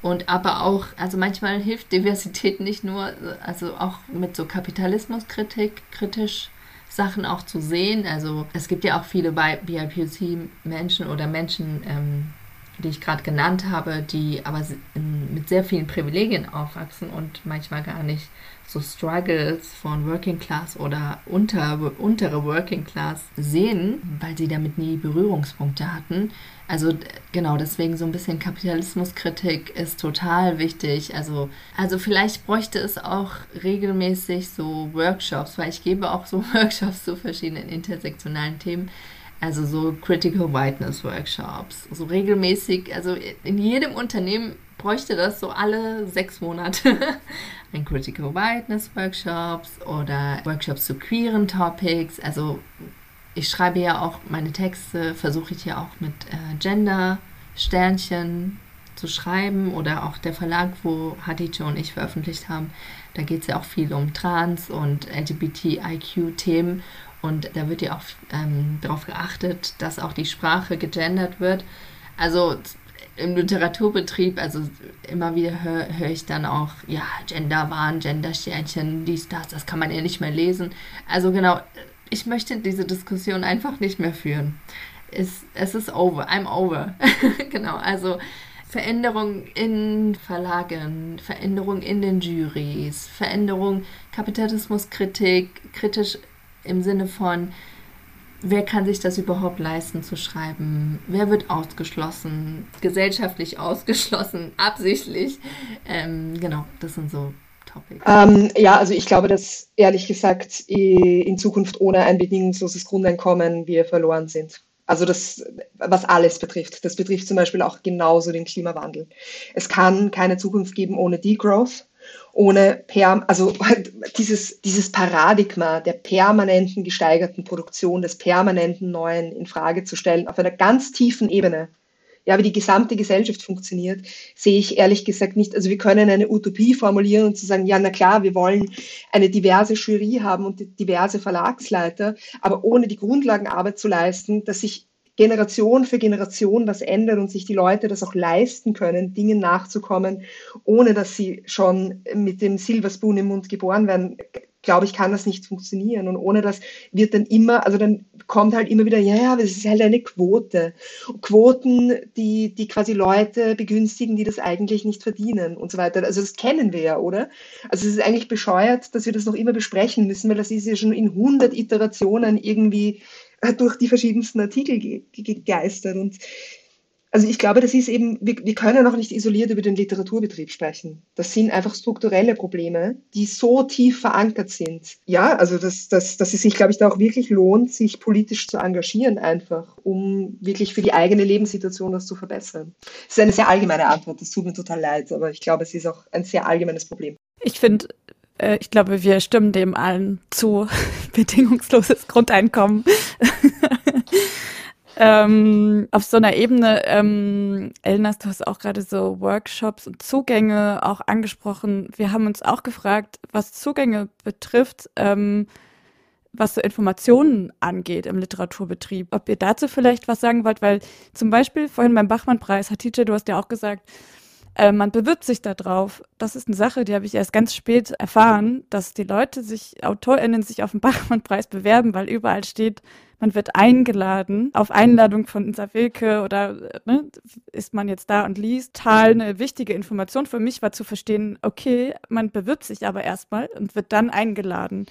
Und aber auch, also manchmal hilft Diversität nicht nur, also auch mit so Kapitalismuskritik kritisch Sachen auch zu sehen. Also es gibt ja auch viele BIPOC-Menschen oder Menschen, ähm, die ich gerade genannt habe, die aber mit sehr vielen Privilegien aufwachsen und manchmal gar nicht so Struggles von Working Class oder unter, untere Working Class sehen, weil sie damit nie Berührungspunkte hatten. Also genau, deswegen so ein bisschen Kapitalismuskritik ist total wichtig. Also, also vielleicht bräuchte es auch regelmäßig so Workshops, weil ich gebe auch so Workshops zu verschiedenen intersektionalen Themen. Also so Critical Whiteness Workshops. So regelmäßig, also in jedem Unternehmen bräuchte das so alle sechs Monate. Ein Critical Whiteness Workshops oder Workshops zu queeren Topics. Also ich schreibe ja auch meine Texte, versuche ich ja auch mit äh, Gender-Sternchen zu schreiben oder auch der Verlag, wo Hatice und ich veröffentlicht haben, da geht es ja auch viel um Trans- und LGBTIQ-Themen und da wird ja auch ähm, darauf geachtet, dass auch die Sprache gegendert wird. Also im Literaturbetrieb, also immer wieder höre hör ich dann auch, ja, Genderwahn, Gendersternchen, dies, das, das kann man ja nicht mehr lesen. Also genau, ich möchte diese Diskussion einfach nicht mehr führen. Es, es ist over, I'm over. genau, also Veränderung in Verlagen, Veränderung in den Juries, Veränderung Kapitalismuskritik, kritisch im Sinne von, wer kann sich das überhaupt leisten zu schreiben? Wer wird ausgeschlossen? Gesellschaftlich ausgeschlossen, absichtlich? Ähm, genau, das sind so ähm, ja, also ich glaube, dass ehrlich gesagt in Zukunft ohne ein bedingungsloses Grundeinkommen wir verloren sind. Also das, was alles betrifft. Das betrifft zum Beispiel auch genauso den Klimawandel. Es kann keine Zukunft geben ohne Degrowth, ohne per, also dieses, dieses Paradigma der permanenten gesteigerten Produktion, des permanenten Neuen in Frage zu stellen auf einer ganz tiefen Ebene ja, wie die gesamte Gesellschaft funktioniert, sehe ich ehrlich gesagt nicht. Also wir können eine Utopie formulieren und zu sagen, ja, na klar, wir wollen eine diverse Jury haben und diverse Verlagsleiter, aber ohne die Grundlagenarbeit zu leisten, dass sich Generation für Generation was ändert und sich die Leute das auch leisten können, Dingen nachzukommen, ohne dass sie schon mit dem Silver Spoon im Mund geboren werden, glaube ich, kann das nicht funktionieren. Und ohne das wird dann immer, also dann kommt halt immer wieder, ja, ja, es ist halt eine Quote. Quoten, die, die quasi Leute begünstigen, die das eigentlich nicht verdienen und so weiter. Also das kennen wir ja, oder? Also es ist eigentlich bescheuert, dass wir das noch immer besprechen müssen, weil das ist ja schon in 100 Iterationen irgendwie durch die verschiedensten Artikel gegeistert. Und also ich glaube, das ist eben, wir, wir können auch nicht isoliert über den Literaturbetrieb sprechen. Das sind einfach strukturelle Probleme, die so tief verankert sind. Ja, also dass, dass, dass es sich, glaube ich, da auch wirklich lohnt, sich politisch zu engagieren einfach, um wirklich für die eigene Lebenssituation das zu verbessern. Das ist eine sehr allgemeine Antwort, das tut mir total leid, aber ich glaube, es ist auch ein sehr allgemeines Problem. Ich finde, äh, ich glaube, wir stimmen dem allen zu. Bedingungsloses Grundeinkommen. ähm, auf so einer Ebene, ähm, Elnas, du hast auch gerade so Workshops und Zugänge auch angesprochen. Wir haben uns auch gefragt, was Zugänge betrifft, ähm, was so Informationen angeht im Literaturbetrieb. Ob ihr dazu vielleicht was sagen wollt, weil zum Beispiel vorhin beim Bachmann-Preis, Hatice, du hast ja auch gesagt, äh, man bewirbt sich da drauf. Das ist eine Sache, die habe ich erst ganz spät erfahren, dass die Leute sich, AutorInnen sich auf den Bachmann-Preis bewerben, weil überall steht, man wird eingeladen. Auf Einladung von Insa Wilke oder ne, ist man jetzt da und liest. Tal eine wichtige Information für mich war zu verstehen, okay, man bewirbt sich aber erstmal und wird dann eingeladen.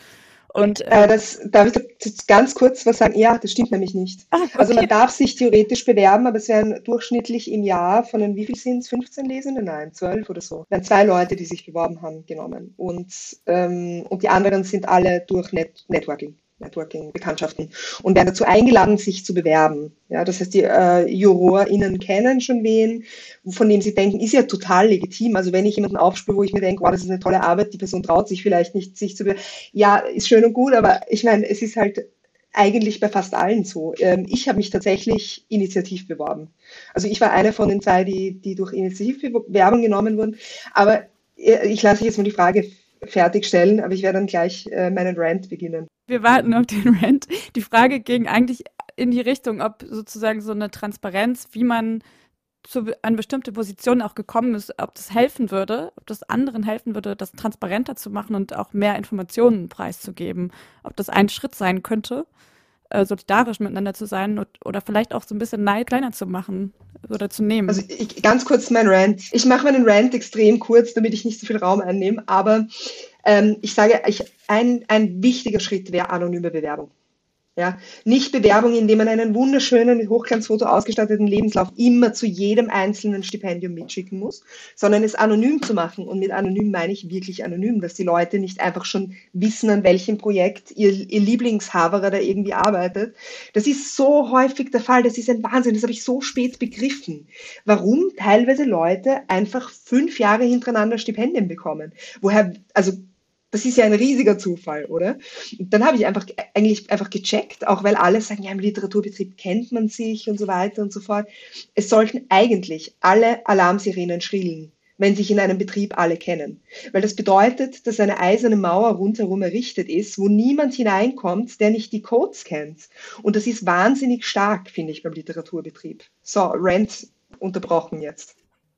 Und, äh, äh das, darf ich ganz kurz was sagen? Ja, das stimmt nämlich nicht. Ah, okay. Also man darf sich theoretisch bewerben, aber es werden durchschnittlich im Jahr von den, wie viel sind es, 15 Lesende? Nein, 12 oder so. Werden zwei Leute, die sich beworben haben, genommen. Und, ähm, und die anderen sind alle durch Net Networking. Networking-Bekanntschaften und werden dazu eingeladen, sich zu bewerben. Ja, das heißt, die äh, JurorInnen kennen schon wen, von dem sie denken, ist ja total legitim. Also wenn ich jemanden aufspüre, wo ich mir denke, wow, das ist eine tolle Arbeit, die Person traut sich vielleicht nicht, sich zu bewerben. Ja, ist schön und gut, aber ich meine, es ist halt eigentlich bei fast allen so. Ähm, ich habe mich tatsächlich initiativ beworben. Also ich war eine von den zwei, die, die durch Initiativbewerbung genommen wurden. Aber äh, ich lasse jetzt mal die Frage fertigstellen, aber ich werde dann gleich äh, meinen Rant beginnen. Wir warten auf den Rant. Die Frage ging eigentlich in die Richtung, ob sozusagen so eine Transparenz, wie man zu an bestimmte Positionen auch gekommen ist, ob das helfen würde, ob das anderen helfen würde, das transparenter zu machen und auch mehr Informationen preiszugeben, ob das ein Schritt sein könnte, äh, solidarisch miteinander zu sein und, oder vielleicht auch so ein bisschen Neid kleiner zu machen oder zu nehmen. Also ich, ganz kurz mein Rant. Ich mache meinen Rant extrem kurz, damit ich nicht so viel Raum einnehme, aber ähm, ich sage, ich, ein, ein wichtiger Schritt wäre anonyme Bewerbung. Ja, nicht Bewerbung, indem man einen wunderschönen, Hochglanzfoto ausgestatteten Lebenslauf immer zu jedem einzelnen Stipendium mitschicken muss, sondern es anonym zu machen. Und mit anonym meine ich wirklich anonym, dass die Leute nicht einfach schon wissen, an welchem Projekt ihr, ihr Lieblingshaverer da irgendwie arbeitet. Das ist so häufig der Fall. Das ist ein Wahnsinn. Das habe ich so spät begriffen. Warum teilweise Leute einfach fünf Jahre hintereinander Stipendien bekommen? Woher, also das ist ja ein riesiger Zufall, oder? Und dann habe ich einfach eigentlich einfach gecheckt, auch weil alle sagen, ja, im Literaturbetrieb kennt man sich und so weiter und so fort. Es sollten eigentlich alle Alarmsirenen schrillen, wenn sich in einem Betrieb alle kennen. Weil das bedeutet, dass eine eiserne Mauer rundherum errichtet ist, wo niemand hineinkommt, der nicht die Codes kennt. Und das ist wahnsinnig stark, finde ich, beim Literaturbetrieb. So, Rent unterbrochen jetzt.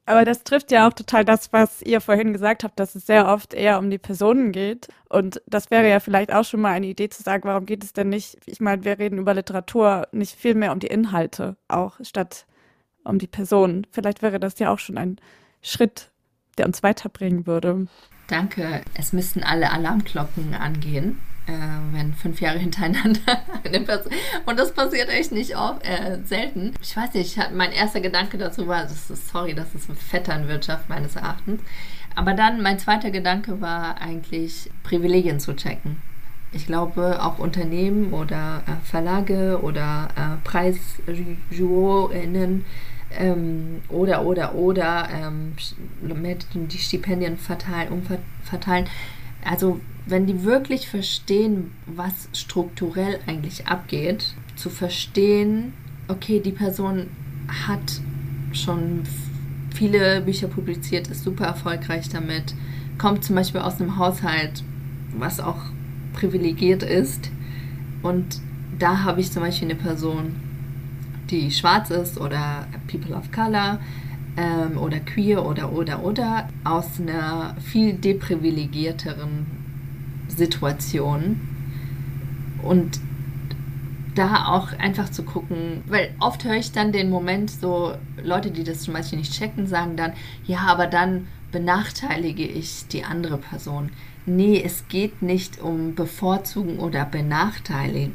Aber das trifft ja auch total das, was ihr vorhin gesagt habt, dass es sehr oft eher um die Personen geht. Und das wäre ja vielleicht auch schon mal eine Idee zu sagen, warum geht es denn nicht, ich meine, wir reden über Literatur, nicht viel mehr um die Inhalte auch, statt um die Personen. Vielleicht wäre das ja auch schon ein Schritt, der uns weiterbringen würde. Danke. Es müssten alle Alarmglocken angehen äh, wenn fünf Jahre hintereinander eine Person. Und das passiert echt nicht oft, äh, selten. Ich weiß nicht, mein erster Gedanke dazu war, das ist, sorry, das ist eine Vetternwirtschaft meines Erachtens. Aber dann, mein zweiter Gedanke war eigentlich, Privilegien zu checken. Ich glaube, auch Unternehmen oder äh, Verlage oder äh, PreisjurorInnen ähm, oder, oder, oder ähm, die Stipendien verteilen, umverteilen. Also wenn die wirklich verstehen, was strukturell eigentlich abgeht, zu verstehen, okay, die Person hat schon viele Bücher publiziert, ist super erfolgreich damit, kommt zum Beispiel aus einem Haushalt, was auch privilegiert ist. Und da habe ich zum Beispiel eine Person, die schwarz ist oder People of Color ähm, oder queer oder oder oder aus einer viel deprivilegierteren Situation und da auch einfach zu gucken, weil oft höre ich dann den Moment so, Leute, die das zum Beispiel nicht checken, sagen dann, ja, aber dann benachteilige ich die andere Person. Nee, es geht nicht um bevorzugen oder benachteiligen,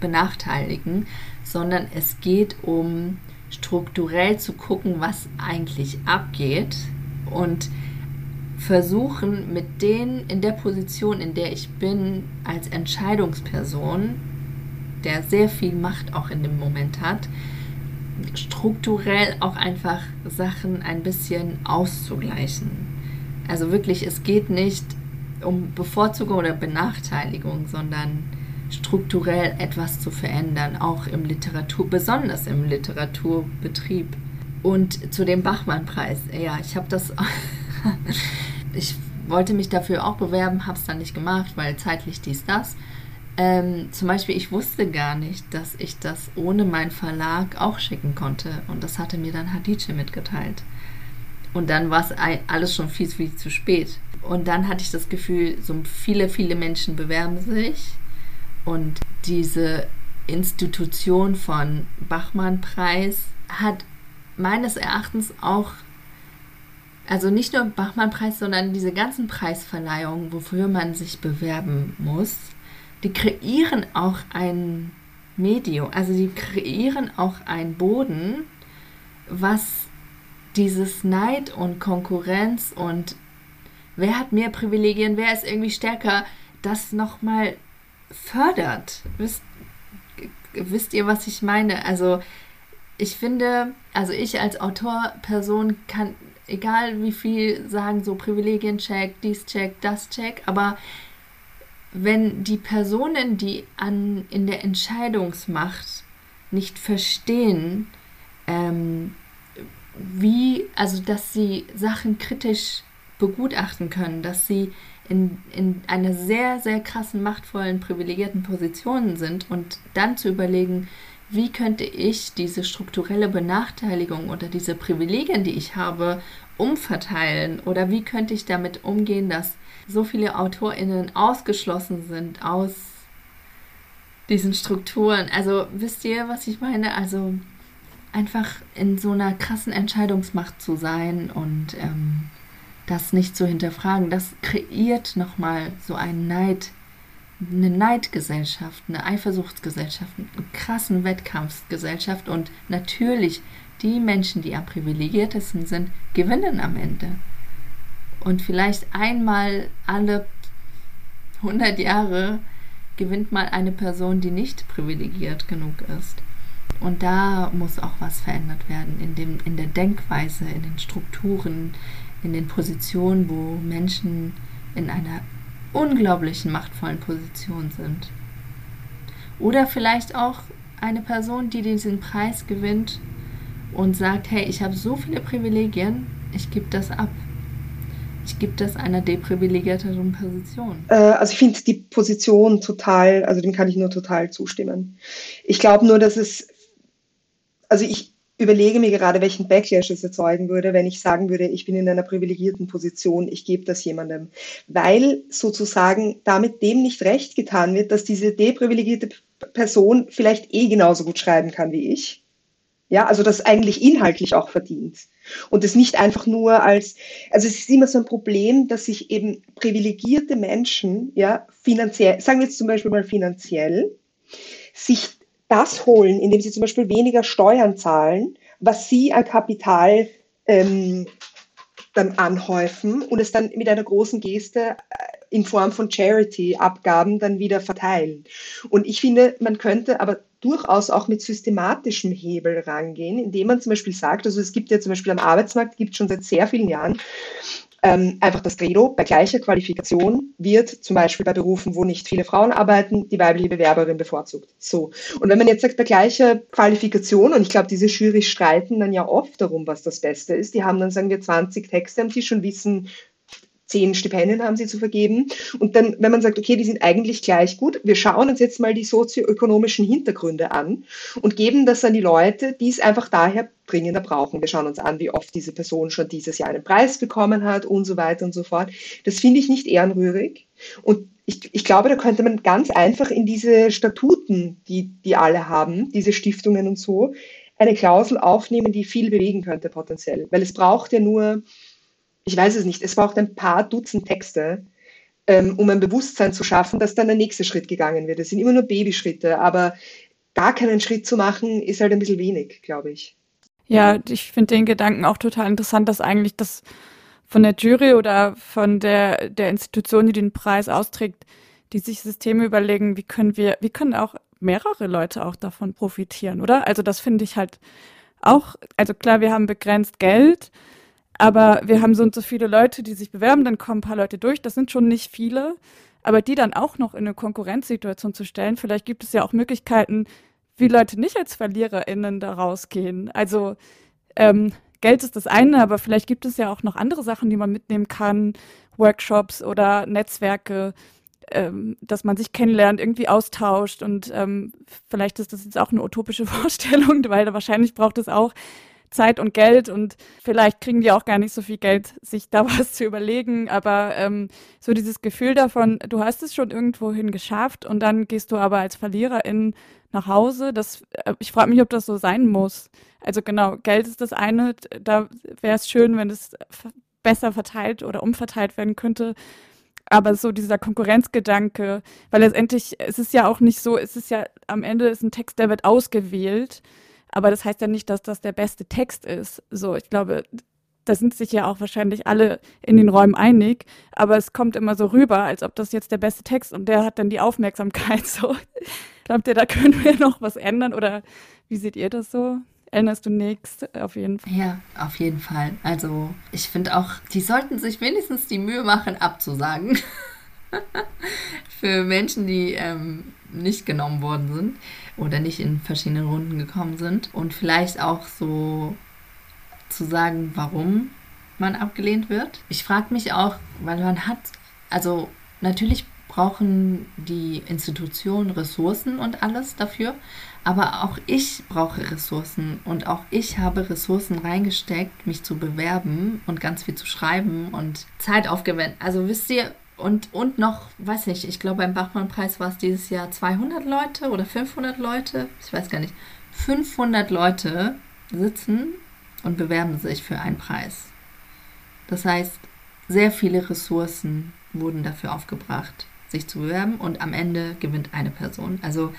benachteiligen, sondern es geht um strukturell zu gucken, was eigentlich abgeht und versuchen mit denen in der Position, in der ich bin, als Entscheidungsperson, der sehr viel Macht auch in dem Moment hat, strukturell auch einfach Sachen ein bisschen auszugleichen. Also wirklich, es geht nicht um Bevorzugung oder Benachteiligung, sondern strukturell etwas zu verändern, auch im Literatur, besonders im Literaturbetrieb. Und zu dem Bachmann-Preis, ja, ich habe das, ich wollte mich dafür auch bewerben, habe es dann nicht gemacht, weil zeitlich dies, das. Ähm, zum Beispiel, ich wusste gar nicht, dass ich das ohne meinen Verlag auch schicken konnte. Und das hatte mir dann Hadice mitgeteilt. Und dann war es alles schon viel, viel zu spät. Und dann hatte ich das Gefühl, so viele, viele Menschen bewerben sich. Und diese Institution von Bachmann-Preis hat meines Erachtens auch, also nicht nur Bachmann-Preis, sondern diese ganzen Preisverleihungen, wofür man sich bewerben muss, die kreieren auch ein Medium, also die kreieren auch einen Boden, was dieses Neid und Konkurrenz und wer hat mehr Privilegien, wer ist irgendwie stärker, das nochmal fördert. Wisst, wisst ihr, was ich meine? Also ich finde, also ich als Autorperson kann, egal wie viel sagen, so Privilegien check, dies check, das check, aber wenn die Personen, die an, in der Entscheidungsmacht nicht verstehen, ähm, wie, also dass sie Sachen kritisch begutachten können, dass sie in, in einer sehr, sehr krassen, machtvollen, privilegierten Position sind und dann zu überlegen, wie könnte ich diese strukturelle Benachteiligung oder diese Privilegien, die ich habe, umverteilen oder wie könnte ich damit umgehen, dass so viele AutorInnen ausgeschlossen sind aus diesen Strukturen. Also wisst ihr, was ich meine? Also einfach in so einer krassen Entscheidungsmacht zu sein und ähm, das nicht zu hinterfragen, das kreiert nochmal so einen Neid, eine Neidgesellschaft, eine Eifersuchtsgesellschaft, eine krassen Wettkampfsgesellschaft und natürlich die Menschen, die am privilegiertesten sind, gewinnen am Ende. Und vielleicht einmal alle 100 Jahre gewinnt mal eine Person, die nicht privilegiert genug ist. Und da muss auch was verändert werden in, dem, in der Denkweise, in den Strukturen, in den Positionen, wo Menschen in einer unglaublichen machtvollen Position sind. Oder vielleicht auch eine Person, die diesen Preis gewinnt und sagt, hey, ich habe so viele Privilegien, ich gebe das ab. Ich gebe das einer deprivilegierteren Position. Äh, also ich finde die Position total, also dem kann ich nur total zustimmen. Ich glaube nur, dass es, also ich überlege mir gerade, welchen Backlash es erzeugen würde, wenn ich sagen würde, ich bin in einer privilegierten Position, ich gebe das jemandem. Weil sozusagen damit dem nicht recht getan wird, dass diese deprivilegierte Person vielleicht eh genauso gut schreiben kann wie ich ja, also das eigentlich inhaltlich auch verdient. Und es nicht einfach nur als, also es ist immer so ein Problem, dass sich eben privilegierte Menschen, ja, finanziell, sagen wir jetzt zum Beispiel mal finanziell, sich das holen, indem sie zum Beispiel weniger Steuern zahlen, was sie an Kapital ähm, dann anhäufen und es dann mit einer großen Geste äh, in Form von Charity-Abgaben dann wieder verteilen. Und ich finde, man könnte aber durchaus auch mit systematischem Hebel rangehen, indem man zum Beispiel sagt, also es gibt ja zum Beispiel am Arbeitsmarkt, gibt schon seit sehr vielen Jahren ähm, einfach das Credo, bei gleicher Qualifikation wird zum Beispiel bei Berufen, wo nicht viele Frauen arbeiten, die weibliche Bewerberin bevorzugt. So. Und wenn man jetzt sagt, bei gleicher Qualifikation, und ich glaube, diese Jury streiten dann ja oft darum, was das Beste ist, die haben dann, sagen wir, 20 Texte am Tisch und wissen, zehn Stipendien haben sie zu vergeben. Und dann, wenn man sagt, okay, die sind eigentlich gleich gut, wir schauen uns jetzt mal die sozioökonomischen Hintergründe an und geben das an die Leute, die es einfach daher dringender brauchen. Wir schauen uns an, wie oft diese Person schon dieses Jahr einen Preis bekommen hat und so weiter und so fort. Das finde ich nicht ehrenrührig. Und ich, ich glaube, da könnte man ganz einfach in diese Statuten, die die alle haben, diese Stiftungen und so, eine Klausel aufnehmen, die viel bewegen könnte potenziell. Weil es braucht ja nur, ich weiß es nicht, es braucht ein paar Dutzend Texte, ähm, um ein Bewusstsein zu schaffen, dass dann der nächste Schritt gegangen wird. Es sind immer nur Babyschritte, aber gar keinen Schritt zu machen, ist halt ein bisschen wenig, glaube ich. Ja, ich finde den Gedanken auch total interessant, dass eigentlich das von der Jury oder von der, der Institution, die den Preis austrägt, die sich Systeme überlegen, wie können wir, wie können auch mehrere Leute auch davon profitieren, oder? Also das finde ich halt auch, also klar, wir haben begrenzt Geld, aber wir haben so und so viele Leute, die sich bewerben, dann kommen ein paar Leute durch, das sind schon nicht viele, aber die dann auch noch in eine Konkurrenzsituation zu stellen, vielleicht gibt es ja auch Möglichkeiten, wie Leute nicht als VerliererInnen da rausgehen. Also ähm, Geld ist das eine, aber vielleicht gibt es ja auch noch andere Sachen, die man mitnehmen kann, Workshops oder Netzwerke, ähm, dass man sich kennenlernt, irgendwie austauscht. Und ähm, vielleicht ist das jetzt auch eine utopische Vorstellung, weil wahrscheinlich braucht es auch Zeit und Geld und vielleicht kriegen die auch gar nicht so viel Geld, sich da was zu überlegen, aber ähm, so dieses Gefühl davon, du hast es schon irgendwohin geschafft und dann gehst du aber als Verliererin nach Hause, das, äh, ich frage mich, ob das so sein muss. Also genau, Geld ist das eine, da wäre es schön, wenn es besser verteilt oder umverteilt werden könnte. Aber so dieser Konkurrenzgedanke, weil letztendlich es ist ja auch nicht so, es ist ja am Ende ist ein Text, der wird ausgewählt, aber das heißt ja nicht, dass das der beste Text ist. So, ich glaube, da sind sich ja auch wahrscheinlich alle in den Räumen einig, aber es kommt immer so rüber, als ob das jetzt der beste Text und der hat dann die Aufmerksamkeit so. Glaubt ihr, da können wir noch was ändern oder wie seht ihr das so? erinnerst du nichts, auf jeden Fall. Ja, auf jeden Fall. Also ich finde auch, die sollten sich wenigstens die Mühe machen, abzusagen. Für Menschen, die ähm, nicht genommen worden sind oder nicht in verschiedenen Runden gekommen sind. Und vielleicht auch so zu sagen, warum man abgelehnt wird. Ich frage mich auch, weil man hat, also natürlich brauchen die Institutionen Ressourcen und alles dafür. Aber auch ich brauche Ressourcen und auch ich habe Ressourcen reingesteckt, mich zu bewerben und ganz viel zu schreiben und Zeit aufgewendet. Also wisst ihr, und, und noch, weiß nicht, ich glaube beim Bachmann-Preis war es dieses Jahr 200 Leute oder 500 Leute, ich weiß gar nicht. 500 Leute sitzen und bewerben sich für einen Preis. Das heißt, sehr viele Ressourcen wurden dafür aufgebracht, sich zu bewerben und am Ende gewinnt eine Person. Also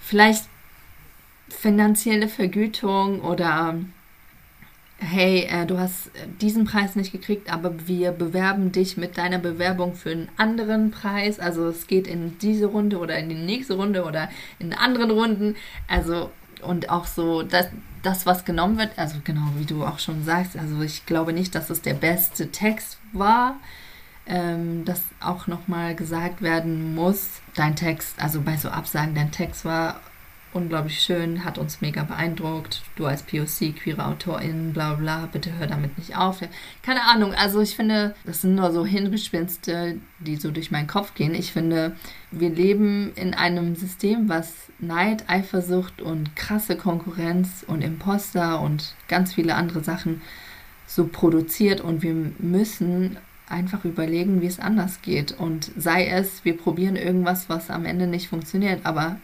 vielleicht finanzielle Vergütung oder hey, äh, du hast diesen Preis nicht gekriegt, aber wir bewerben dich mit deiner Bewerbung für einen anderen Preis. Also es geht in diese Runde oder in die nächste Runde oder in anderen Runden. Also und auch so, dass das, was genommen wird, also genau wie du auch schon sagst, also ich glaube nicht, dass es der beste Text war. Ähm, dass auch nochmal gesagt werden muss, dein Text, also bei so Absagen, dein Text war unglaublich schön, hat uns mega beeindruckt. Du als POC, queere Autorin, bla bla, bitte hör damit nicht auf. Keine Ahnung, also ich finde, das sind nur so Hirngespinste, die so durch meinen Kopf gehen. Ich finde, wir leben in einem System, was Neid, Eifersucht und krasse Konkurrenz und Imposter und ganz viele andere Sachen so produziert und wir müssen einfach überlegen, wie es anders geht. Und sei es, wir probieren irgendwas, was am Ende nicht funktioniert, aber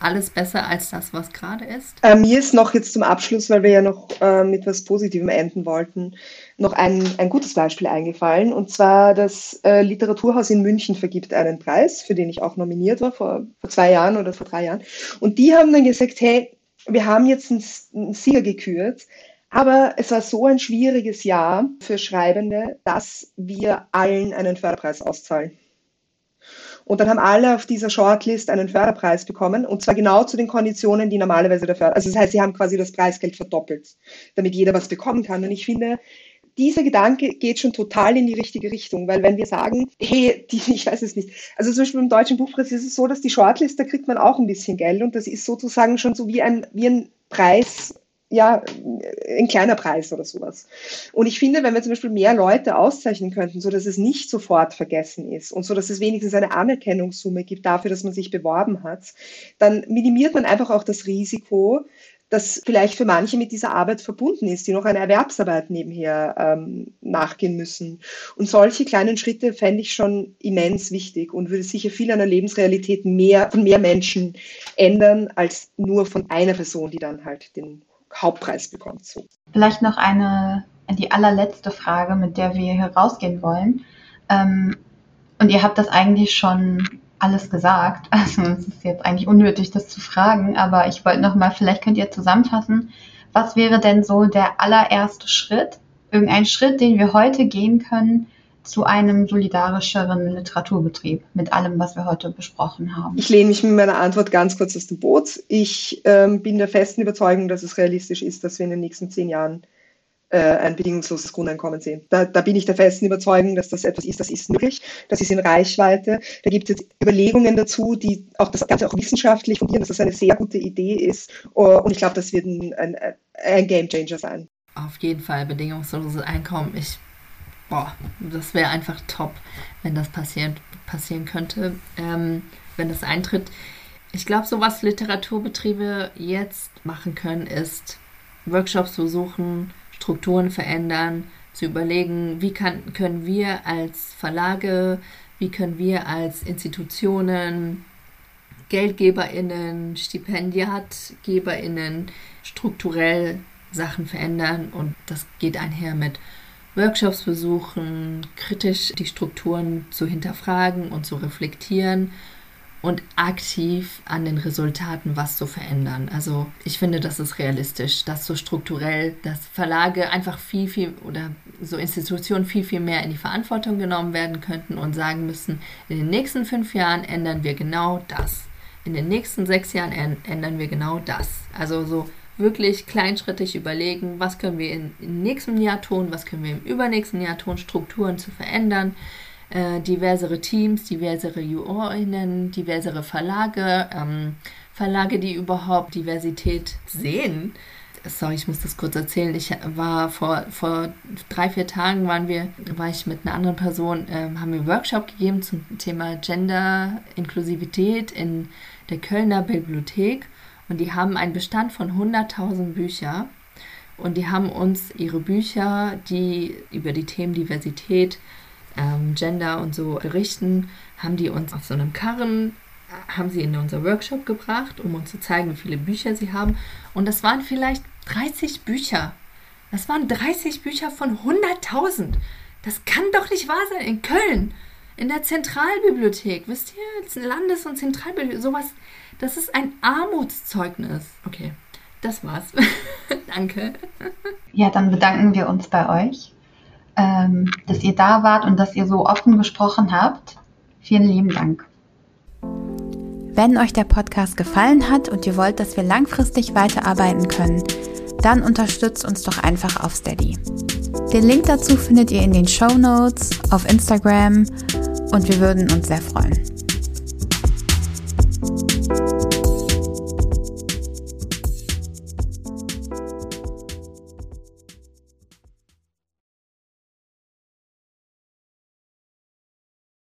alles besser als das, was gerade ist? Äh, mir ist noch jetzt zum Abschluss, weil wir ja noch äh, mit etwas Positivem enden wollten, noch ein, ein gutes Beispiel eingefallen. Und zwar das äh, Literaturhaus in München vergibt einen Preis, für den ich auch nominiert war, vor, vor zwei Jahren oder vor drei Jahren. Und die haben dann gesagt, hey, wir haben jetzt einen, einen Sieger gekürt, aber es war so ein schwieriges Jahr für Schreibende, dass wir allen einen Förderpreis auszahlen. Und dann haben alle auf dieser Shortlist einen Förderpreis bekommen und zwar genau zu den Konditionen, die normalerweise der Förder. Also das heißt, sie haben quasi das Preisgeld verdoppelt, damit jeder was bekommen kann. Und ich finde, dieser Gedanke geht schon total in die richtige Richtung, weil wenn wir sagen, hey, die, ich weiß es nicht, also zum Beispiel im Deutschen Buchpreis ist es so, dass die Shortlist, da kriegt man auch ein bisschen Geld und das ist sozusagen schon so wie ein, wie ein Preis ja, ein kleiner Preis oder sowas. Und ich finde, wenn wir zum Beispiel mehr Leute auszeichnen könnten, so dass es nicht sofort vergessen ist und so dass es wenigstens eine Anerkennungssumme gibt dafür, dass man sich beworben hat, dann minimiert man einfach auch das Risiko, das vielleicht für manche mit dieser Arbeit verbunden ist, die noch eine Erwerbsarbeit nebenher ähm, nachgehen müssen. Und solche kleinen Schritte fände ich schon immens wichtig und würde sicher viel an der Lebensrealität mehr, von mehr Menschen ändern, als nur von einer Person, die dann halt den Hauptpreis bekommt. So. Vielleicht noch eine, die allerletzte Frage, mit der wir hier rausgehen wollen. Ähm, und ihr habt das eigentlich schon alles gesagt. Also es ist jetzt eigentlich unnötig, das zu fragen, aber ich wollte noch mal, vielleicht könnt ihr zusammenfassen, was wäre denn so der allererste Schritt, irgendein Schritt, den wir heute gehen können zu einem solidarischeren Literaturbetrieb mit allem, was wir heute besprochen haben? Ich lehne mich mit meiner Antwort ganz kurz aus dem Boot. Ich ähm, bin der festen Überzeugung, dass es realistisch ist, dass wir in den nächsten zehn Jahren äh, ein bedingungsloses Grundeinkommen sehen. Da, da, bin ich der festen Überzeugung, dass das etwas ist, das ist möglich, das ist in Reichweite. Da gibt es jetzt Überlegungen dazu, die auch das Ganze auch wissenschaftlich fundieren, dass das eine sehr gute Idee ist. Oh, und ich glaube, das wird ein, ein, ein Game Changer sein. Auf jeden Fall bedingungsloses Einkommen. Ich, boah, das wäre einfach top, wenn das passieren, passieren könnte, ähm, wenn das eintritt. Ich glaube, so was Literaturbetriebe jetzt machen können, ist Workshops besuchen, Strukturen verändern, zu überlegen, wie kann, können wir als Verlage, wie können wir als Institutionen, Geldgeberinnen, Stipendiatgeberinnen strukturell Sachen verändern und das geht einher mit Workshops besuchen, kritisch die Strukturen zu hinterfragen und zu reflektieren und aktiv an den Resultaten was zu verändern. Also ich finde, das ist realistisch, dass so strukturell, dass Verlage einfach viel, viel oder so Institutionen viel, viel mehr in die Verantwortung genommen werden könnten und sagen müssen, in den nächsten fünf Jahren ändern wir genau das. In den nächsten sechs Jahren ändern wir genau das. Also so wirklich kleinschrittig überlegen, was können wir im nächsten Jahr tun, was können wir im übernächsten Jahr tun, Strukturen zu verändern äh, diversere Teams, diversere JurorInnen, diversere Verlage, ähm, Verlage, die überhaupt Diversität sehen. Sorry, ich muss das kurz erzählen. Ich war vor, vor drei, vier Tagen waren wir, war ich mit einer anderen Person, ähm, haben wir einen Workshop gegeben zum Thema Gender, Inklusivität in der Kölner Bibliothek. Und die haben einen Bestand von 100.000 Büchern. Und die haben uns ihre Bücher, die über die Themen Diversität, ähm, Gender und so berichten, haben die uns auf so einem Karren, haben sie in unser Workshop gebracht, um uns zu zeigen, wie viele Bücher sie haben. Und das waren vielleicht 30 Bücher. Das waren 30 Bücher von 100.000. Das kann doch nicht wahr sein. In Köln, in der Zentralbibliothek, wisst ihr, Landes- und Zentralbibliothek, sowas, das ist ein Armutszeugnis. Okay, das war's. Danke. Ja, dann bedanken wir uns bei euch ähm, dass ihr da wart und dass ihr so offen gesprochen habt. Vielen lieben Dank. Wenn euch der Podcast gefallen hat und ihr wollt, dass wir langfristig weiterarbeiten können, dann unterstützt uns doch einfach auf Steady. Den Link dazu findet ihr in den Show Notes, auf Instagram und wir würden uns sehr freuen.